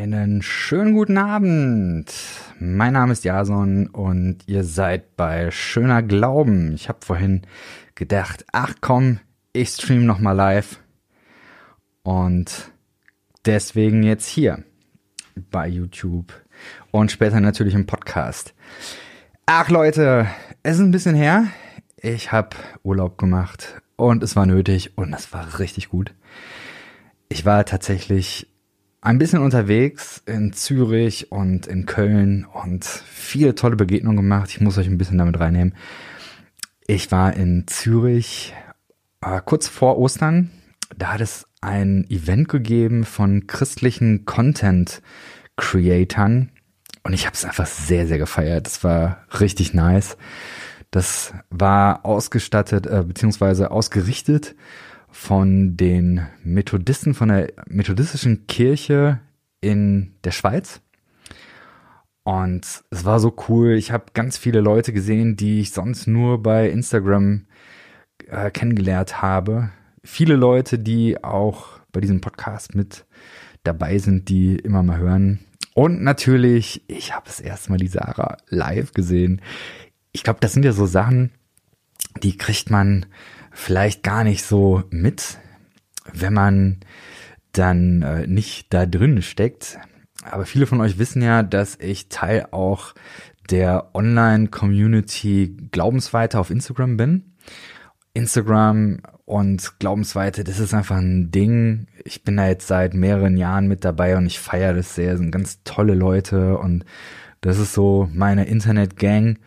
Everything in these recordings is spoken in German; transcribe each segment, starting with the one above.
Einen schönen guten Abend. Mein Name ist Jason und ihr seid bei Schöner Glauben. Ich habe vorhin gedacht, ach komm, ich stream noch mal live. Und deswegen jetzt hier bei YouTube und später natürlich im Podcast. Ach Leute, es ist ein bisschen her. Ich habe Urlaub gemacht und es war nötig und es war richtig gut. Ich war tatsächlich ein bisschen unterwegs in Zürich und in Köln und viele tolle Begegnungen gemacht. Ich muss euch ein bisschen damit reinnehmen. Ich war in Zürich äh, kurz vor Ostern. Da hat es ein Event gegeben von christlichen Content Creatern und ich habe es einfach sehr, sehr gefeiert. Das war richtig nice. Das war ausgestattet äh, beziehungsweise ausgerichtet von den Methodisten, von der methodistischen Kirche in der Schweiz. Und es war so cool. Ich habe ganz viele Leute gesehen, die ich sonst nur bei Instagram äh, kennengelernt habe. Viele Leute, die auch bei diesem Podcast mit dabei sind, die immer mal hören. Und natürlich, ich habe das erste Mal die Sarah live gesehen. Ich glaube, das sind ja so Sachen, die kriegt man vielleicht gar nicht so mit, wenn man dann äh, nicht da drin steckt. Aber viele von euch wissen ja, dass ich Teil auch der Online-Community Glaubensweite auf Instagram bin. Instagram und Glaubensweite, das ist einfach ein Ding. Ich bin da jetzt seit mehreren Jahren mit dabei und ich feiere das sehr. Das sind ganz tolle Leute und das ist so meine Internet-Gang.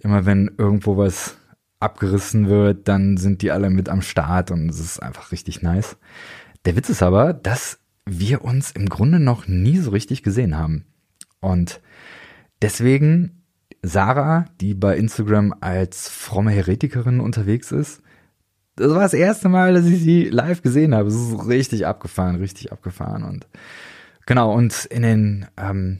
Immer wenn irgendwo was abgerissen wird, dann sind die alle mit am Start und es ist einfach richtig nice. Der Witz ist aber, dass wir uns im Grunde noch nie so richtig gesehen haben. Und deswegen Sarah, die bei Instagram als fromme Heretikerin unterwegs ist, das war das erste Mal, dass ich sie live gesehen habe. Es ist richtig abgefahren, richtig abgefahren. Und genau, und in den ähm,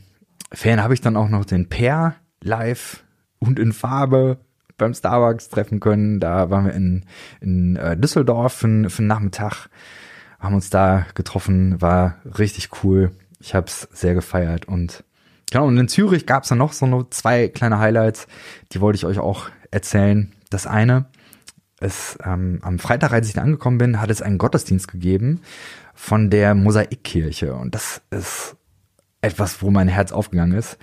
Ferien habe ich dann auch noch den Pair live und in Farbe beim Starbucks treffen können. Da waren wir in, in äh, Düsseldorf für, für einen Nachmittag, haben uns da getroffen, war richtig cool. Ich habe es sehr gefeiert und genau, und in Zürich gab es dann noch so noch zwei kleine Highlights, die wollte ich euch auch erzählen. Das eine ist, ähm, am Freitag, als ich da angekommen bin, hat es einen Gottesdienst gegeben von der Mosaikkirche und das ist etwas, wo mein Herz aufgegangen ist.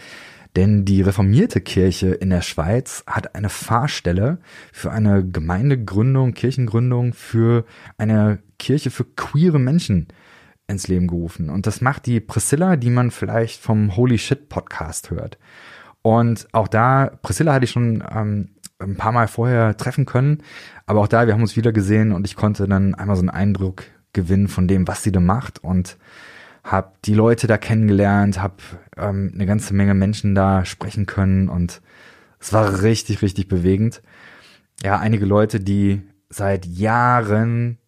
Denn die reformierte Kirche in der Schweiz hat eine Fahrstelle für eine Gemeindegründung, Kirchengründung für eine Kirche für queere Menschen ins Leben gerufen. Und das macht die Priscilla, die man vielleicht vom Holy Shit Podcast hört. Und auch da, Priscilla hatte ich schon ähm, ein paar Mal vorher treffen können, aber auch da, wir haben uns wieder gesehen und ich konnte dann einmal so einen Eindruck gewinnen von dem, was sie da macht und habe die Leute da kennengelernt, habe ähm, eine ganze Menge Menschen da sprechen können und es war richtig, richtig bewegend. Ja, einige Leute, die seit Jahren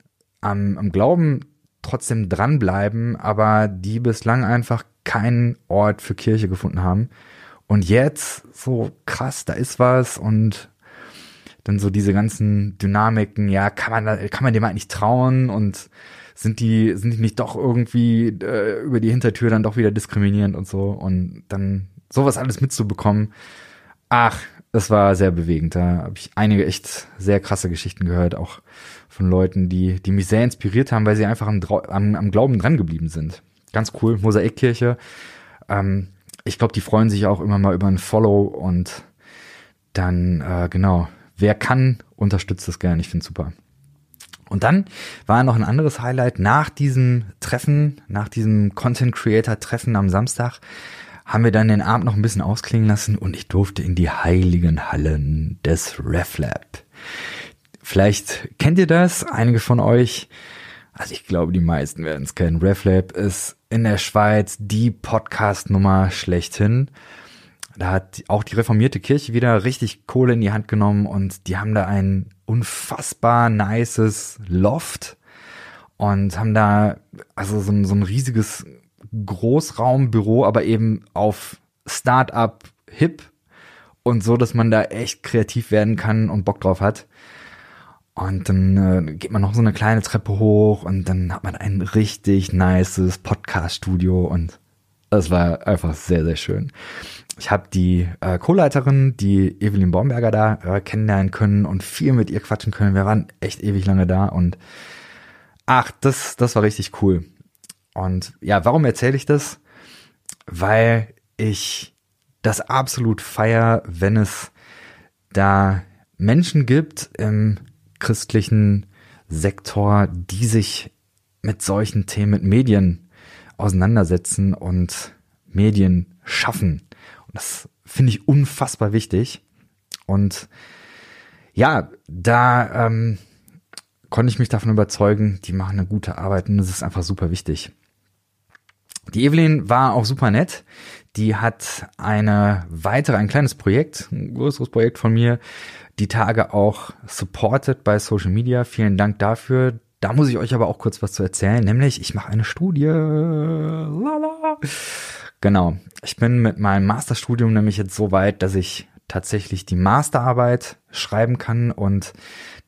am, am Glauben trotzdem dranbleiben, aber die bislang einfach keinen Ort für Kirche gefunden haben. Und jetzt so krass, da ist was und dann so diese ganzen Dynamiken, ja, kann man, kann man dem halt nicht trauen und sind die, sind die nicht doch irgendwie äh, über die Hintertür dann doch wieder diskriminierend und so und dann sowas alles mitzubekommen. Ach, es war sehr bewegend. Da habe ich einige echt sehr krasse Geschichten gehört, auch von Leuten, die, die mich sehr inspiriert haben, weil sie einfach am, am, am Glauben dran geblieben sind. Ganz cool, Mosaikkirche. Ähm, ich glaube, die freuen sich auch immer mal über ein Follow und dann, äh, genau, wer kann, unterstützt das gerne. Ich finde super. Und dann war noch ein anderes Highlight nach diesem Treffen, nach diesem Content Creator Treffen am Samstag, haben wir dann den Abend noch ein bisschen ausklingen lassen und ich durfte in die heiligen Hallen des RefLab. Vielleicht kennt ihr das, einige von euch. Also ich glaube, die meisten werden es kennen. RefLab ist in der Schweiz die Podcast-Nummer schlechthin. Da hat auch die reformierte Kirche wieder richtig Kohle in die Hand genommen und die haben da ein unfassbar nices Loft und haben da also so ein, so ein riesiges Großraumbüro, aber eben auf Startup hip und so, dass man da echt kreativ werden kann und Bock drauf hat. Und dann äh, geht man noch so eine kleine Treppe hoch und dann hat man ein richtig nices Podcast-Studio und Das war einfach sehr, sehr schön. Ich habe die äh, Co-Leiterin, die Evelyn Baumberger da äh, kennenlernen können und viel mit ihr quatschen können. Wir waren echt ewig lange da und ach, das, das war richtig cool. Und ja, warum erzähle ich das? Weil ich das absolut feier, wenn es da Menschen gibt im christlichen Sektor, die sich mit solchen Themen, mit Medien auseinandersetzen und Medien schaffen. Das finde ich unfassbar wichtig. Und ja, da ähm, konnte ich mich davon überzeugen, die machen eine gute Arbeit und das ist einfach super wichtig. Die Evelyn war auch super nett. Die hat eine weitere, ein kleines Projekt, ein größeres Projekt von mir, die Tage auch supported bei Social Media. Vielen Dank dafür. Da muss ich euch aber auch kurz was zu erzählen, nämlich ich mache eine Studie. Lala. Genau. Ich bin mit meinem Masterstudium nämlich jetzt so weit, dass ich tatsächlich die Masterarbeit schreiben kann und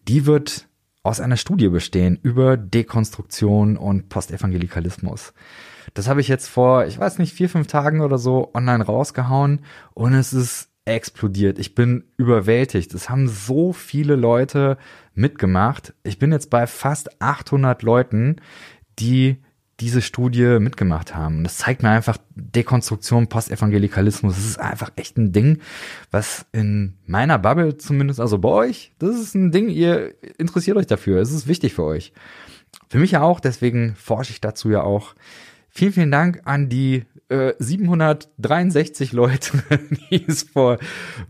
die wird aus einer Studie bestehen über Dekonstruktion und Postevangelikalismus. Das habe ich jetzt vor, ich weiß nicht, vier, fünf Tagen oder so online rausgehauen und es ist explodiert. Ich bin überwältigt. Es haben so viele Leute mitgemacht. Ich bin jetzt bei fast 800 Leuten, die diese Studie mitgemacht haben. Das zeigt mir einfach Dekonstruktion, Postevangelikalismus. Das ist einfach echt ein Ding, was in meiner Bubble zumindest, also bei euch, das ist ein Ding, ihr interessiert euch dafür. Es ist wichtig für euch. Für mich ja auch, deswegen forsche ich dazu ja auch. Vielen, vielen Dank an die äh, 763 Leute, die es vor,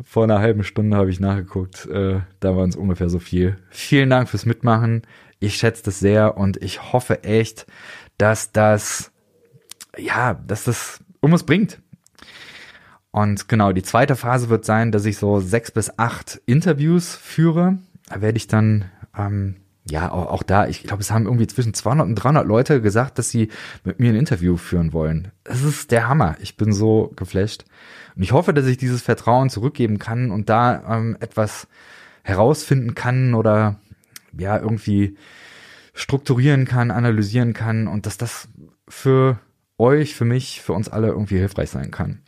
vor einer halben Stunde habe ich nachgeguckt. Äh, da waren es ungefähr so viel. Vielen Dank fürs Mitmachen. Ich schätze das sehr und ich hoffe echt, dass das, ja, dass das irgendwas bringt. Und genau, die zweite Phase wird sein, dass ich so sechs bis acht Interviews führe. Da werde ich dann ähm, ja, auch, auch da, ich glaube, es haben irgendwie zwischen 200 und 300 Leute gesagt, dass sie mit mir ein Interview führen wollen. Das ist der Hammer. Ich bin so geflasht. Und ich hoffe, dass ich dieses Vertrauen zurückgeben kann und da ähm, etwas herausfinden kann oder ja, irgendwie strukturieren kann, analysieren kann und dass das für euch, für mich, für uns alle irgendwie hilfreich sein kann.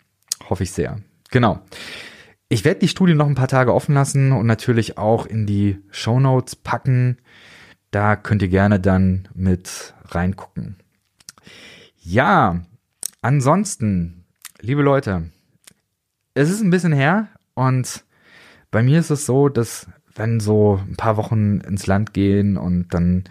Hoffe ich sehr. Genau. Ich werde die Studie noch ein paar Tage offen lassen und natürlich auch in die Show Notes packen. Da könnt ihr gerne dann mit reingucken. Ja, ansonsten, liebe Leute, es ist ein bisschen her und bei mir ist es so, dass wenn so ein paar Wochen ins Land gehen und dann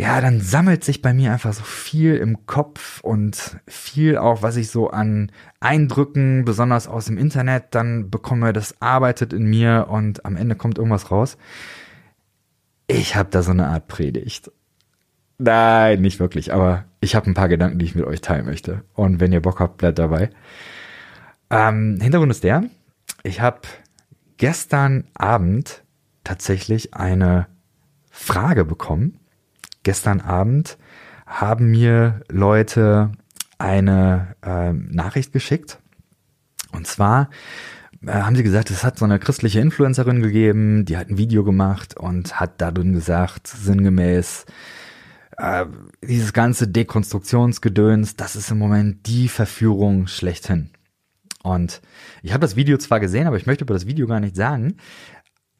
ja, dann sammelt sich bei mir einfach so viel im Kopf und viel auch, was ich so an Eindrücken, besonders aus dem Internet, dann bekomme, das arbeitet in mir und am Ende kommt irgendwas raus. Ich habe da so eine Art Predigt. Nein, nicht wirklich, aber ich habe ein paar Gedanken, die ich mit euch teilen möchte. Und wenn ihr Bock habt, bleibt dabei. Ähm, Hintergrund ist der, ich habe gestern Abend tatsächlich eine Frage bekommen. Gestern Abend haben mir Leute eine äh, Nachricht geschickt. Und zwar äh, haben sie gesagt, es hat so eine christliche Influencerin gegeben, die hat ein Video gemacht und hat darin gesagt, sinngemäß, äh, dieses ganze Dekonstruktionsgedöns, das ist im Moment die Verführung schlechthin. Und ich habe das Video zwar gesehen, aber ich möchte über das Video gar nicht sagen.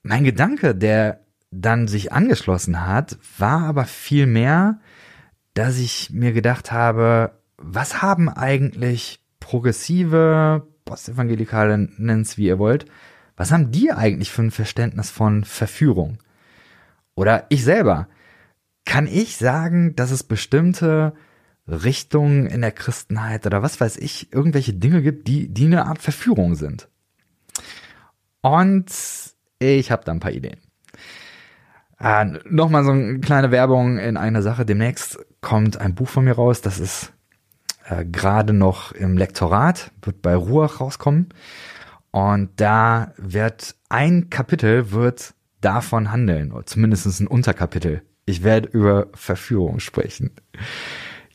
Mein Gedanke, der dann sich angeschlossen hat, war aber viel mehr, dass ich mir gedacht habe, was haben eigentlich progressive, Postevangelikale, nennt's wie ihr wollt, was haben die eigentlich für ein Verständnis von Verführung? Oder ich selber, kann ich sagen, dass es bestimmte Richtungen in der Christenheit oder was weiß ich, irgendwelche Dinge gibt, die, die eine Art Verführung sind? Und ich habe da ein paar Ideen. Äh, Nochmal so eine kleine Werbung in einer Sache. Demnächst kommt ein Buch von mir raus. Das ist äh, gerade noch im Lektorat, wird bei Ruach rauskommen. Und da wird ein Kapitel wird davon handeln, oder zumindest ein Unterkapitel. Ich werde über Verführung sprechen.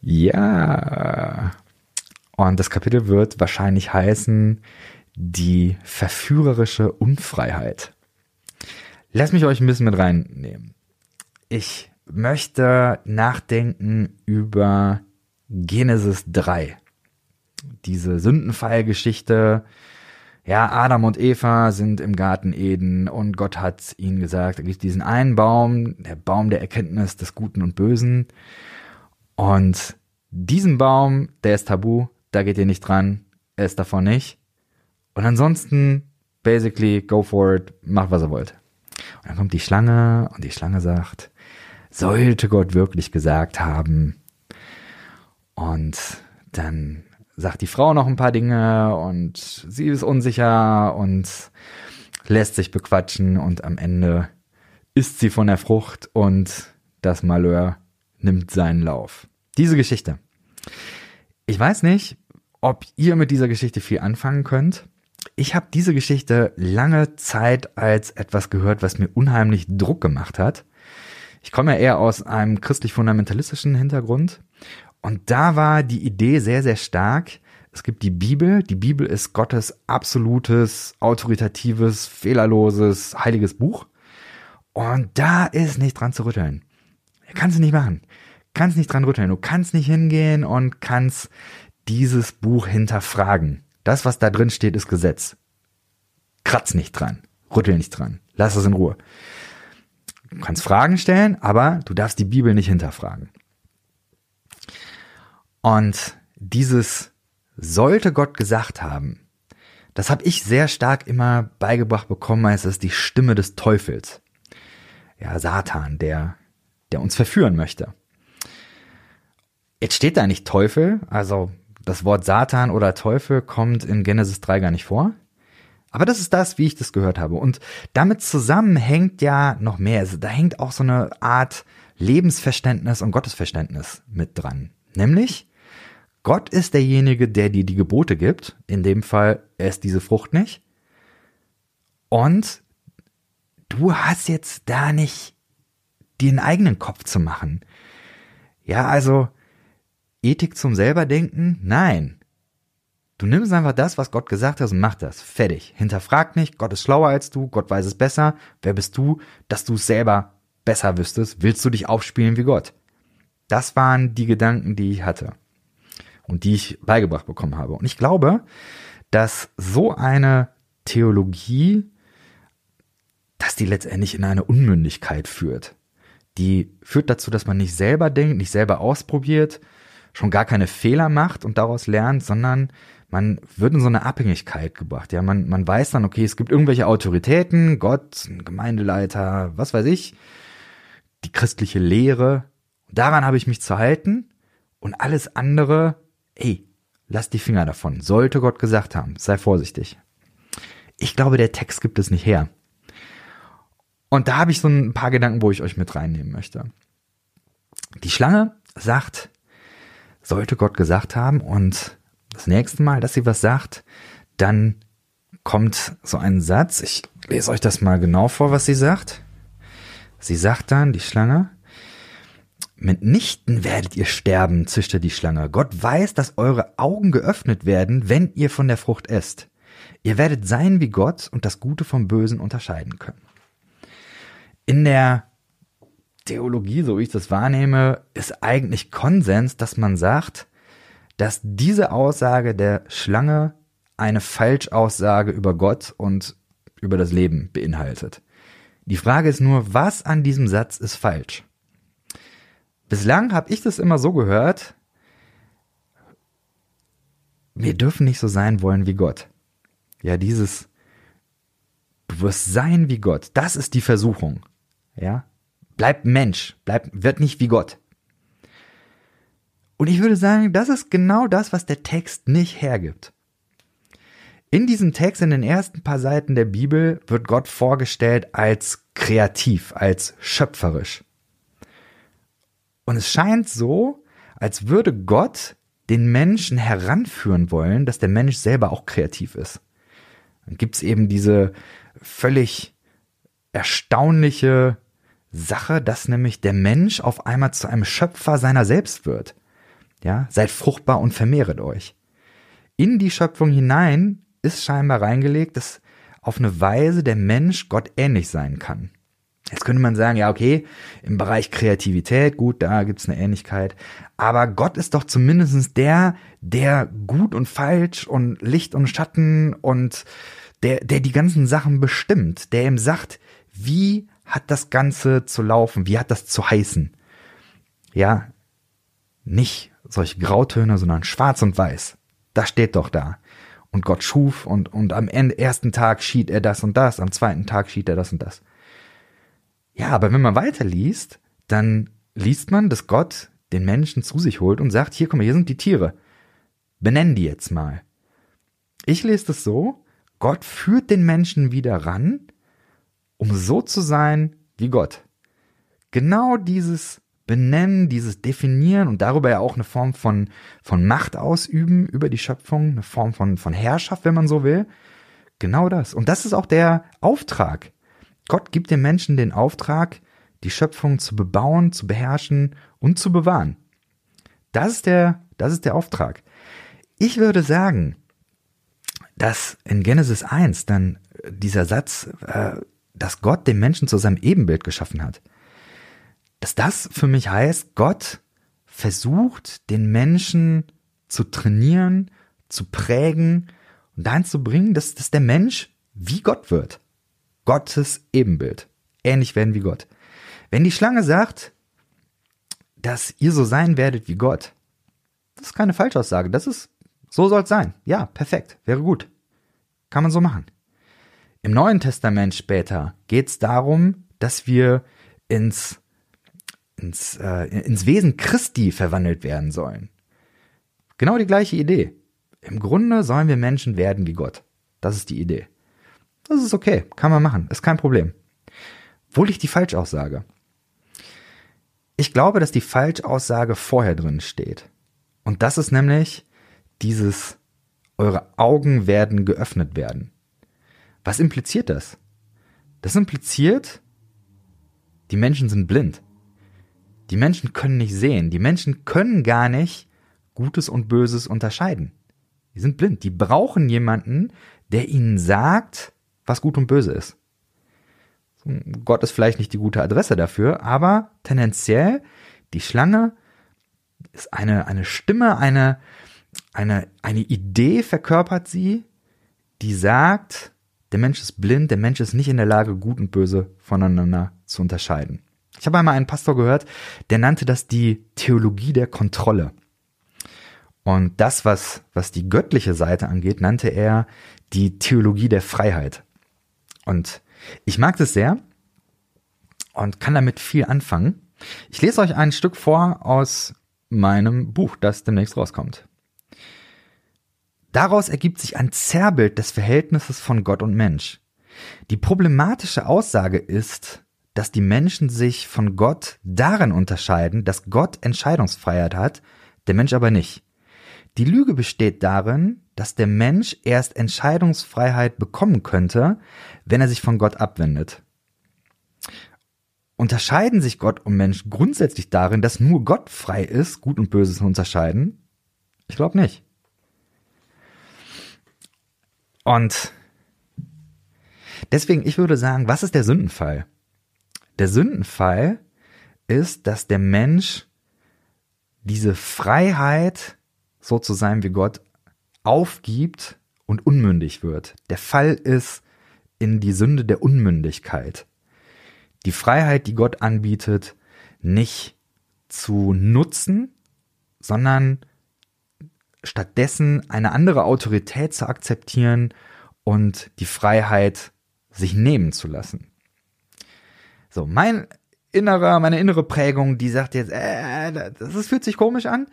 Ja. Und das Kapitel wird wahrscheinlich heißen, die verführerische Unfreiheit. Lass mich euch ein bisschen mit reinnehmen. Ich möchte nachdenken über Genesis 3. diese Sündenfallgeschichte. Ja, Adam und Eva sind im Garten Eden und Gott hat ihnen gesagt, da gibt diesen einen Baum, der Baum der Erkenntnis des Guten und Bösen. Und diesen Baum, der ist tabu, da geht ihr nicht dran, er ist davon nicht. Und ansonsten, basically, go for it, macht was ihr wollt. Dann kommt die Schlange und die Schlange sagt, sollte Gott wirklich gesagt haben. Und dann sagt die Frau noch ein paar Dinge und sie ist unsicher und lässt sich bequatschen und am Ende isst sie von der Frucht und das Malheur nimmt seinen Lauf. Diese Geschichte. Ich weiß nicht, ob ihr mit dieser Geschichte viel anfangen könnt. Ich habe diese Geschichte lange Zeit als etwas gehört, was mir unheimlich Druck gemacht hat. Ich komme ja eher aus einem christlich-fundamentalistischen Hintergrund. Und da war die Idee sehr, sehr stark. Es gibt die Bibel. Die Bibel ist Gottes absolutes, autoritatives, fehlerloses, heiliges Buch. Und da ist nicht dran zu rütteln. Kannst du nicht machen. Kannst nicht dran rütteln. Du kannst nicht hingehen und kannst dieses Buch hinterfragen. Das, was da drin steht, ist Gesetz. Kratz nicht dran. Rüttel nicht dran. Lass es in Ruhe. Du kannst Fragen stellen, aber du darfst die Bibel nicht hinterfragen. Und dieses sollte Gott gesagt haben, das habe ich sehr stark immer beigebracht bekommen, als es die Stimme des Teufels. Ja, Satan, der, der uns verführen möchte. Jetzt steht da nicht Teufel, also das Wort Satan oder Teufel kommt in Genesis 3 gar nicht vor. Aber das ist das, wie ich das gehört habe. Und damit zusammen hängt ja noch mehr. Also da hängt auch so eine Art Lebensverständnis und Gottesverständnis mit dran. Nämlich, Gott ist derjenige, der dir die Gebote gibt. In dem Fall, er ist diese Frucht nicht. Und du hast jetzt da nicht einen eigenen Kopf zu machen. Ja, also Ethik zum selberdenken? Nein. Du nimmst einfach das, was Gott gesagt hat und mach das. Fertig. Hinterfrag nicht, Gott ist schlauer als du, Gott weiß es besser. Wer bist du, dass du es selber besser wüsstest? Willst du dich aufspielen wie Gott? Das waren die Gedanken, die ich hatte und die ich beigebracht bekommen habe. Und ich glaube, dass so eine Theologie, dass die letztendlich in eine Unmündigkeit führt. Die führt dazu, dass man nicht selber denkt, nicht selber ausprobiert, schon gar keine Fehler macht und daraus lernt, sondern man wird in so eine Abhängigkeit gebracht. Ja, man, man weiß dann, okay, es gibt irgendwelche Autoritäten, Gott, ein Gemeindeleiter, was weiß ich, die christliche Lehre. Daran habe ich mich zu halten und alles andere, ey, lass die Finger davon. Sollte Gott gesagt haben, sei vorsichtig. Ich glaube, der Text gibt es nicht her. Und da habe ich so ein paar Gedanken, wo ich euch mit reinnehmen möchte. Die Schlange sagt, sollte Gott gesagt haben und das nächste Mal, dass sie was sagt, dann kommt so ein Satz. Ich lese euch das mal genau vor, was sie sagt. Sie sagt dann, die Schlange, mitnichten werdet ihr sterben, zischte die Schlange. Gott weiß, dass eure Augen geöffnet werden, wenn ihr von der Frucht esst. Ihr werdet sein wie Gott und das Gute vom Bösen unterscheiden können. In der Theologie, so wie ich das wahrnehme, ist eigentlich Konsens, dass man sagt, dass diese Aussage der Schlange eine Falschaussage über Gott und über das Leben beinhaltet. Die Frage ist nur, was an diesem Satz ist falsch? Bislang habe ich das immer so gehört, wir dürfen nicht so sein wollen wie Gott. Ja, dieses, du wirst sein wie Gott, das ist die Versuchung. Ja, bleib Mensch, bleib, wird nicht wie Gott. Und ich würde sagen, das ist genau das, was der Text nicht hergibt. In diesem Text, in den ersten paar Seiten der Bibel, wird Gott vorgestellt als kreativ, als schöpferisch. Und es scheint so, als würde Gott den Menschen heranführen wollen, dass der Mensch selber auch kreativ ist. Dann gibt's eben diese völlig erstaunliche Sache, dass nämlich der Mensch auf einmal zu einem Schöpfer seiner selbst wird. Ja, seid fruchtbar und vermehret euch. In die Schöpfung hinein ist scheinbar reingelegt, dass auf eine Weise der Mensch Gott ähnlich sein kann. Jetzt könnte man sagen, ja, okay, im Bereich Kreativität, gut, da gibt's eine Ähnlichkeit. Aber Gott ist doch zumindestens der, der gut und falsch und Licht und Schatten und der, der die ganzen Sachen bestimmt, der ihm sagt, wie hat das Ganze zu laufen, wie hat das zu heißen. Ja, nicht solche Grautöne, sondern schwarz und weiß. Das steht doch da. Und Gott schuf und, und am ersten Tag schied er das und das, am zweiten Tag schied er das und das. Ja, aber wenn man weiterliest, dann liest man, dass Gott den Menschen zu sich holt und sagt, hier, komm hier sind die Tiere. Benenn die jetzt mal. Ich lese das so, Gott führt den Menschen wieder ran, um so zu sein wie Gott. Genau dieses Benennen, dieses Definieren und darüber ja auch eine Form von, von Macht ausüben über die Schöpfung, eine Form von, von Herrschaft, wenn man so will. Genau das. Und das ist auch der Auftrag. Gott gibt den Menschen den Auftrag, die Schöpfung zu bebauen, zu beherrschen und zu bewahren. Das ist der, das ist der Auftrag. Ich würde sagen, dass in Genesis 1 dann dieser Satz, äh, dass Gott den Menschen zu seinem Ebenbild geschaffen hat, dass das für mich heißt, Gott versucht, den Menschen zu trainieren, zu prägen und dahin zu bringen, dass, dass der Mensch wie Gott wird. Gottes Ebenbild. Ähnlich werden wie Gott. Wenn die Schlange sagt, dass ihr so sein werdet wie Gott, das ist keine Falschaussage. Das ist, so soll es sein. Ja, perfekt. Wäre gut. Kann man so machen. Im Neuen Testament später geht es darum, dass wir ins, ins, äh, ins Wesen Christi verwandelt werden sollen. Genau die gleiche Idee. Im Grunde sollen wir Menschen werden wie Gott. Das ist die Idee. Das ist okay, kann man machen, ist kein Problem. Wo liegt die Falschaussage? Ich glaube, dass die Falschaussage vorher drin steht. Und das ist nämlich dieses, eure Augen werden geöffnet werden. Was impliziert das? Das impliziert, die Menschen sind blind. Die Menschen können nicht sehen. Die Menschen können gar nicht Gutes und Böses unterscheiden. Die sind blind. Die brauchen jemanden, der ihnen sagt, was gut und böse ist. Gott ist vielleicht nicht die gute Adresse dafür, aber tendenziell die Schlange ist eine, eine Stimme, eine, eine, eine Idee verkörpert sie, die sagt, der Mensch ist blind, der Mensch ist nicht in der Lage, gut und böse voneinander zu unterscheiden. Ich habe einmal einen Pastor gehört, der nannte das die Theologie der Kontrolle. Und das, was, was die göttliche Seite angeht, nannte er die Theologie der Freiheit. Und ich mag das sehr und kann damit viel anfangen. Ich lese euch ein Stück vor aus meinem Buch, das demnächst rauskommt. Daraus ergibt sich ein Zerrbild des Verhältnisses von Gott und Mensch. Die problematische Aussage ist, dass die Menschen sich von Gott darin unterscheiden, dass Gott Entscheidungsfreiheit hat, der Mensch aber nicht. Die Lüge besteht darin, dass der Mensch erst Entscheidungsfreiheit bekommen könnte, wenn er sich von Gott abwendet. Unterscheiden sich Gott und Mensch grundsätzlich darin, dass nur Gott frei ist, Gut und Böse zu unterscheiden? Ich glaube nicht. Und deswegen, ich würde sagen, was ist der Sündenfall? Der Sündenfall ist, dass der Mensch diese Freiheit, so zu sein wie Gott, aufgibt und unmündig wird. Der Fall ist in die Sünde der Unmündigkeit. Die Freiheit, die Gott anbietet, nicht zu nutzen, sondern stattdessen eine andere Autorität zu akzeptieren und die Freiheit sich nehmen zu lassen. So, mein innerer, meine innere Prägung, die sagt jetzt, äh, das, das fühlt sich komisch an.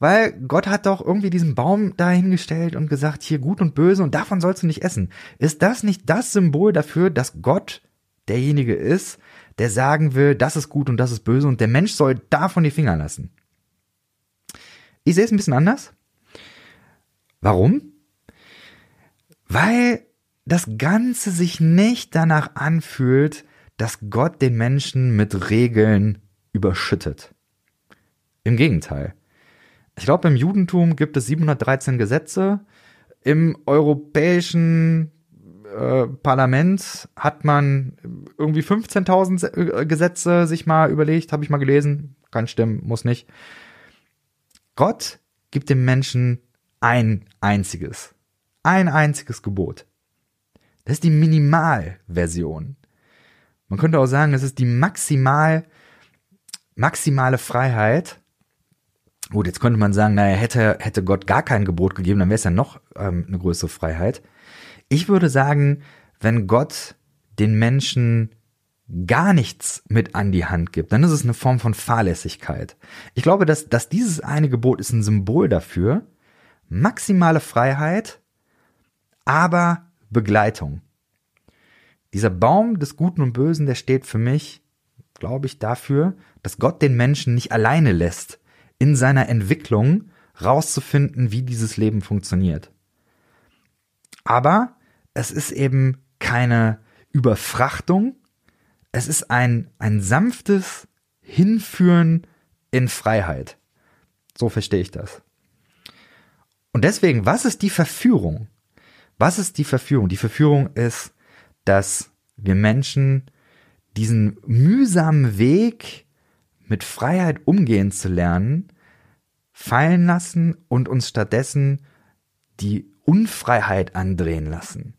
Weil Gott hat doch irgendwie diesen Baum dahingestellt und gesagt, hier gut und böse und davon sollst du nicht essen. Ist das nicht das Symbol dafür, dass Gott derjenige ist, der sagen will, das ist gut und das ist böse und der Mensch soll davon die Finger lassen? Ich sehe es ein bisschen anders. Warum? Weil das Ganze sich nicht danach anfühlt, dass Gott den Menschen mit Regeln überschüttet. Im Gegenteil. Ich glaube, im Judentum gibt es 713 Gesetze. Im europäischen äh, Parlament hat man irgendwie 15.000 äh, Gesetze sich mal überlegt, habe ich mal gelesen. Kann stimmen, muss nicht. Gott gibt dem Menschen ein einziges, ein einziges Gebot. Das ist die Minimalversion. Man könnte auch sagen, es ist die maximal, maximale Freiheit. Gut, jetzt könnte man sagen, naja, hätte, hätte Gott gar kein Gebot gegeben, dann wäre es ja noch ähm, eine größere Freiheit. Ich würde sagen, wenn Gott den Menschen gar nichts mit an die Hand gibt, dann ist es eine Form von Fahrlässigkeit. Ich glaube, dass, dass dieses eine Gebot ist ein Symbol dafür. Maximale Freiheit, aber Begleitung. Dieser Baum des Guten und Bösen, der steht für mich, glaube ich, dafür, dass Gott den Menschen nicht alleine lässt, in seiner Entwicklung rauszufinden, wie dieses Leben funktioniert. Aber es ist eben keine Überfrachtung, es ist ein, ein sanftes Hinführen in Freiheit. So verstehe ich das. Und deswegen, was ist die Verführung? Was ist die Verführung? Die Verführung ist, dass wir Menschen diesen mühsamen Weg mit Freiheit umgehen zu lernen, fallen lassen und uns stattdessen die Unfreiheit andrehen lassen.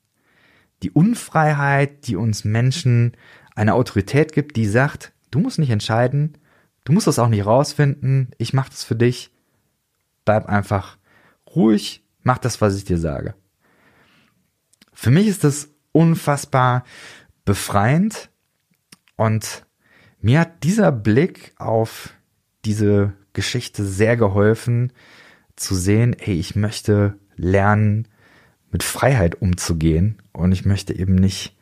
Die Unfreiheit, die uns Menschen eine Autorität gibt, die sagt, du musst nicht entscheiden, du musst das auch nicht rausfinden, ich mach das für dich, bleib einfach ruhig, mach das, was ich dir sage. Für mich ist das unfassbar befreiend und mir hat dieser Blick auf diese Geschichte sehr geholfen zu sehen, hey, ich möchte lernen, mit Freiheit umzugehen und ich möchte eben nicht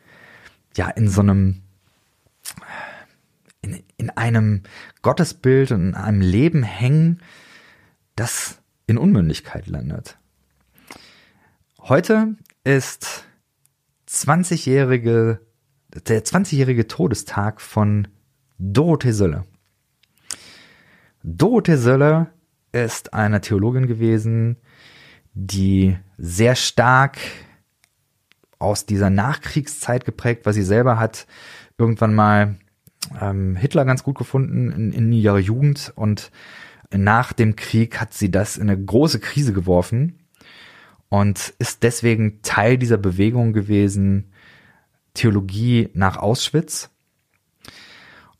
ja in so einem in, in einem Gottesbild und in einem Leben hängen, das in Unmündigkeit landet. Heute ist 20-jährige, der 20-jährige Todestag von Dorothee Sölle. Dorothee Sölle ist eine Theologin gewesen, die sehr stark aus dieser Nachkriegszeit geprägt, weil sie selber hat irgendwann mal ähm, Hitler ganz gut gefunden in, in ihrer Jugend und nach dem Krieg hat sie das in eine große Krise geworfen und ist deswegen Teil dieser Bewegung gewesen, Theologie nach Auschwitz.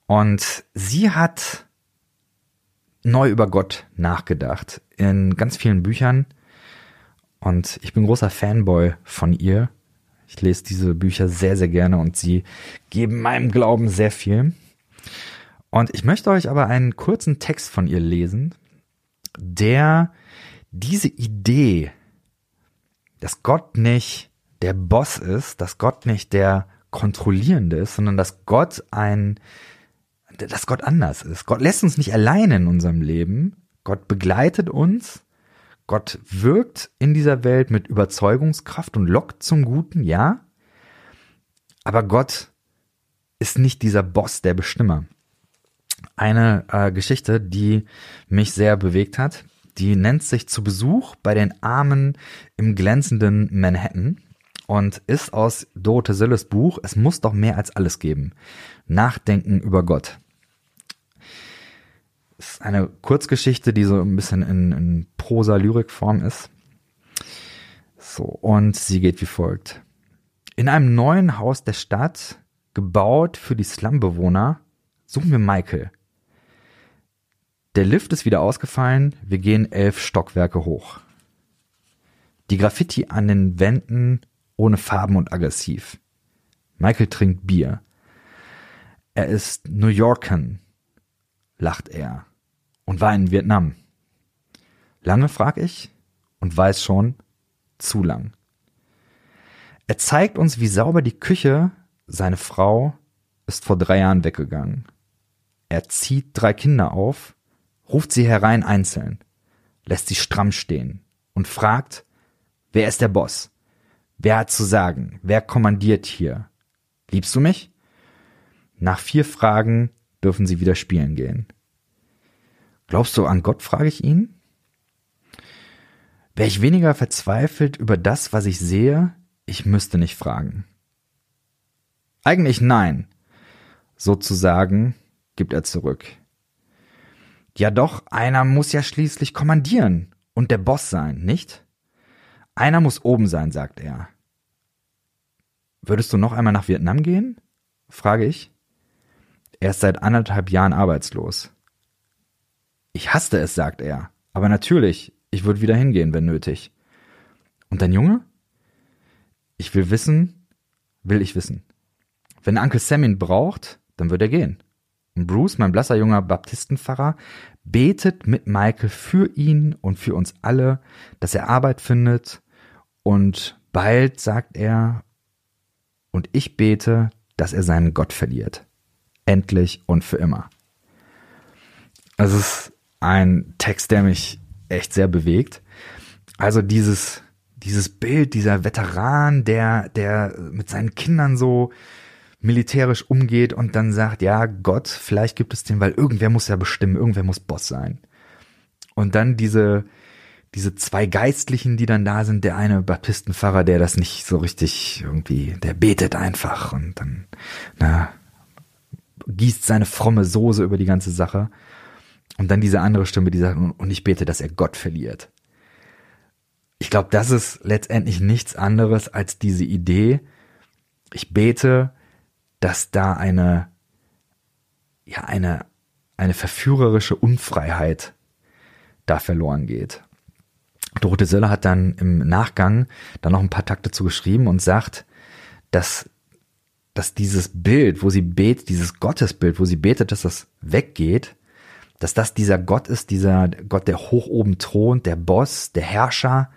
Und sie hat neu über Gott nachgedacht in ganz vielen Büchern. Und ich bin großer Fanboy von ihr. Ich lese diese Bücher sehr, sehr gerne und sie geben meinem Glauben sehr viel. Und ich möchte euch aber einen kurzen Text von ihr lesen, der diese Idee, dass Gott nicht der Boss ist, dass Gott nicht der Kontrollierende ist, sondern dass Gott ein, dass Gott anders ist. Gott lässt uns nicht alleine in unserem Leben. Gott begleitet uns Gott wirkt in dieser Welt mit Überzeugungskraft und lockt zum Guten, ja. Aber Gott ist nicht dieser Boss, der Bestimmer. Eine äh, Geschichte, die mich sehr bewegt hat, die nennt sich zu Besuch bei den Armen im glänzenden Manhattan und ist aus Dorothee Silles Buch Es muss doch mehr als alles geben. Nachdenken über Gott ist eine Kurzgeschichte, die so ein bisschen in, in Prosa-Lyrik-Form ist. So, und sie geht wie folgt. In einem neuen Haus der Stadt, gebaut für die Slumbewohner, suchen wir Michael. Der Lift ist wieder ausgefallen, wir gehen elf Stockwerke hoch. Die Graffiti an den Wänden ohne Farben und aggressiv. Michael trinkt Bier. Er ist New Yorkan, lacht er und war in Vietnam. Lange, frag ich, und weiß schon, zu lang. Er zeigt uns, wie sauber die Küche, seine Frau, ist vor drei Jahren weggegangen. Er zieht drei Kinder auf, ruft sie herein einzeln, lässt sie stramm stehen und fragt, wer ist der Boss? Wer hat zu sagen? Wer kommandiert hier? Liebst du mich? Nach vier Fragen dürfen sie wieder spielen gehen. Glaubst du an Gott, frage ich ihn. Wäre ich weniger verzweifelt über das, was ich sehe, ich müsste nicht fragen. Eigentlich nein. Sozusagen gibt er zurück. Ja doch, einer muss ja schließlich kommandieren und der Boss sein, nicht? Einer muss oben sein, sagt er. Würdest du noch einmal nach Vietnam gehen? frage ich. Er ist seit anderthalb Jahren arbeitslos. Ich hasste es, sagt er. Aber natürlich, ich würde wieder hingehen, wenn nötig. Und dein Junge? Ich will wissen, will ich wissen. Wenn Onkel Sam ihn braucht, dann wird er gehen. Bruce, mein blasser junger Baptistenpfarrer, betet mit Michael für ihn und für uns alle, dass er Arbeit findet. Und bald, sagt er, und ich bete, dass er seinen Gott verliert. Endlich und für immer. Es ist ein Text, der mich echt sehr bewegt. Also dieses, dieses Bild, dieser Veteran, der, der mit seinen Kindern so militärisch umgeht und dann sagt, ja, Gott, vielleicht gibt es den, weil irgendwer muss ja bestimmen, irgendwer muss Boss sein. Und dann diese, diese zwei Geistlichen, die dann da sind, der eine Baptistenpfarrer, der das nicht so richtig irgendwie, der betet einfach und dann, na, gießt seine fromme Soße über die ganze Sache. Und dann diese andere Stimme, die sagt, und ich bete, dass er Gott verliert. Ich glaube, das ist letztendlich nichts anderes als diese Idee. Ich bete, dass da eine, ja, eine, eine verführerische Unfreiheit da verloren geht. Dorothee Söller hat dann im Nachgang dann noch ein paar Takte zu geschrieben und sagt, dass, dass dieses Bild, wo sie betet, dieses Gottesbild, wo sie betet, dass das weggeht, dass das dieser Gott ist, dieser Gott, der hoch oben thront, der Boss, der Herrscher.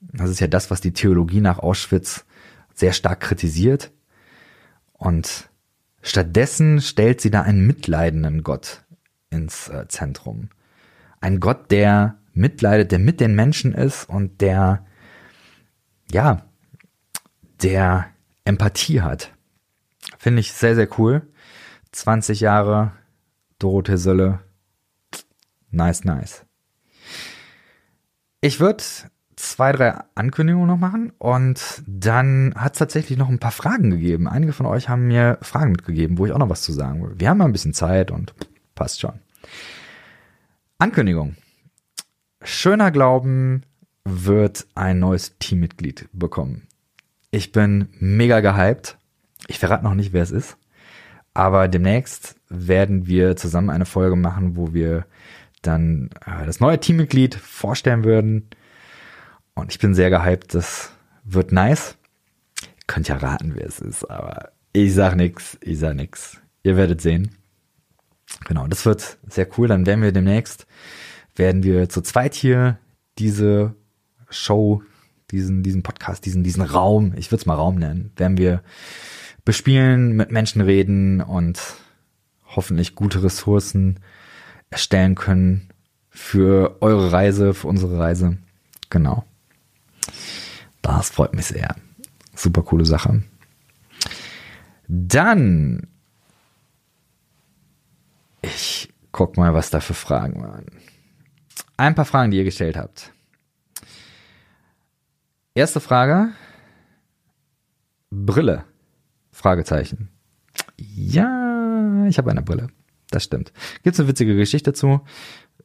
Das ist ja das, was die Theologie nach Auschwitz sehr stark kritisiert. Und stattdessen stellt sie da einen mitleidenden Gott ins äh, Zentrum. Ein Gott, der mitleidet, der mit den Menschen ist und der, ja, der Empathie hat. Finde ich sehr, sehr cool. 20 Jahre Dorothee Sölle. Nice, nice. Ich würde zwei, drei Ankündigungen noch machen und dann hat es tatsächlich noch ein paar Fragen gegeben. Einige von euch haben mir Fragen mitgegeben, wo ich auch noch was zu sagen will. Wir haben mal ein bisschen Zeit und passt schon. Ankündigung. Schöner Glauben wird ein neues Teammitglied bekommen. Ich bin mega gehypt. Ich verrate noch nicht, wer es ist. Aber demnächst werden wir zusammen eine Folge machen, wo wir dann äh, das neue Teammitglied vorstellen würden. Und ich bin sehr gehypt. Das wird nice. Könnt ja raten, wer es ist, aber ich sag nix. Ich sag nix. Ihr werdet sehen. Genau, das wird sehr cool. Dann werden wir demnächst, werden wir zu zweit hier diese Show, diesen, diesen Podcast, diesen, diesen Raum, ich würde es mal Raum nennen, werden wir bespielen, mit Menschen reden und hoffentlich gute Ressourcen erstellen können für eure Reise, für unsere Reise. Genau. Das freut mich sehr. Super coole Sache. Dann, ich guck mal, was da für Fragen waren. Ein paar Fragen, die ihr gestellt habt. Erste Frage. Brille. Fragezeichen. Ja, ich habe eine Brille. Das stimmt. Gibt's eine witzige Geschichte dazu?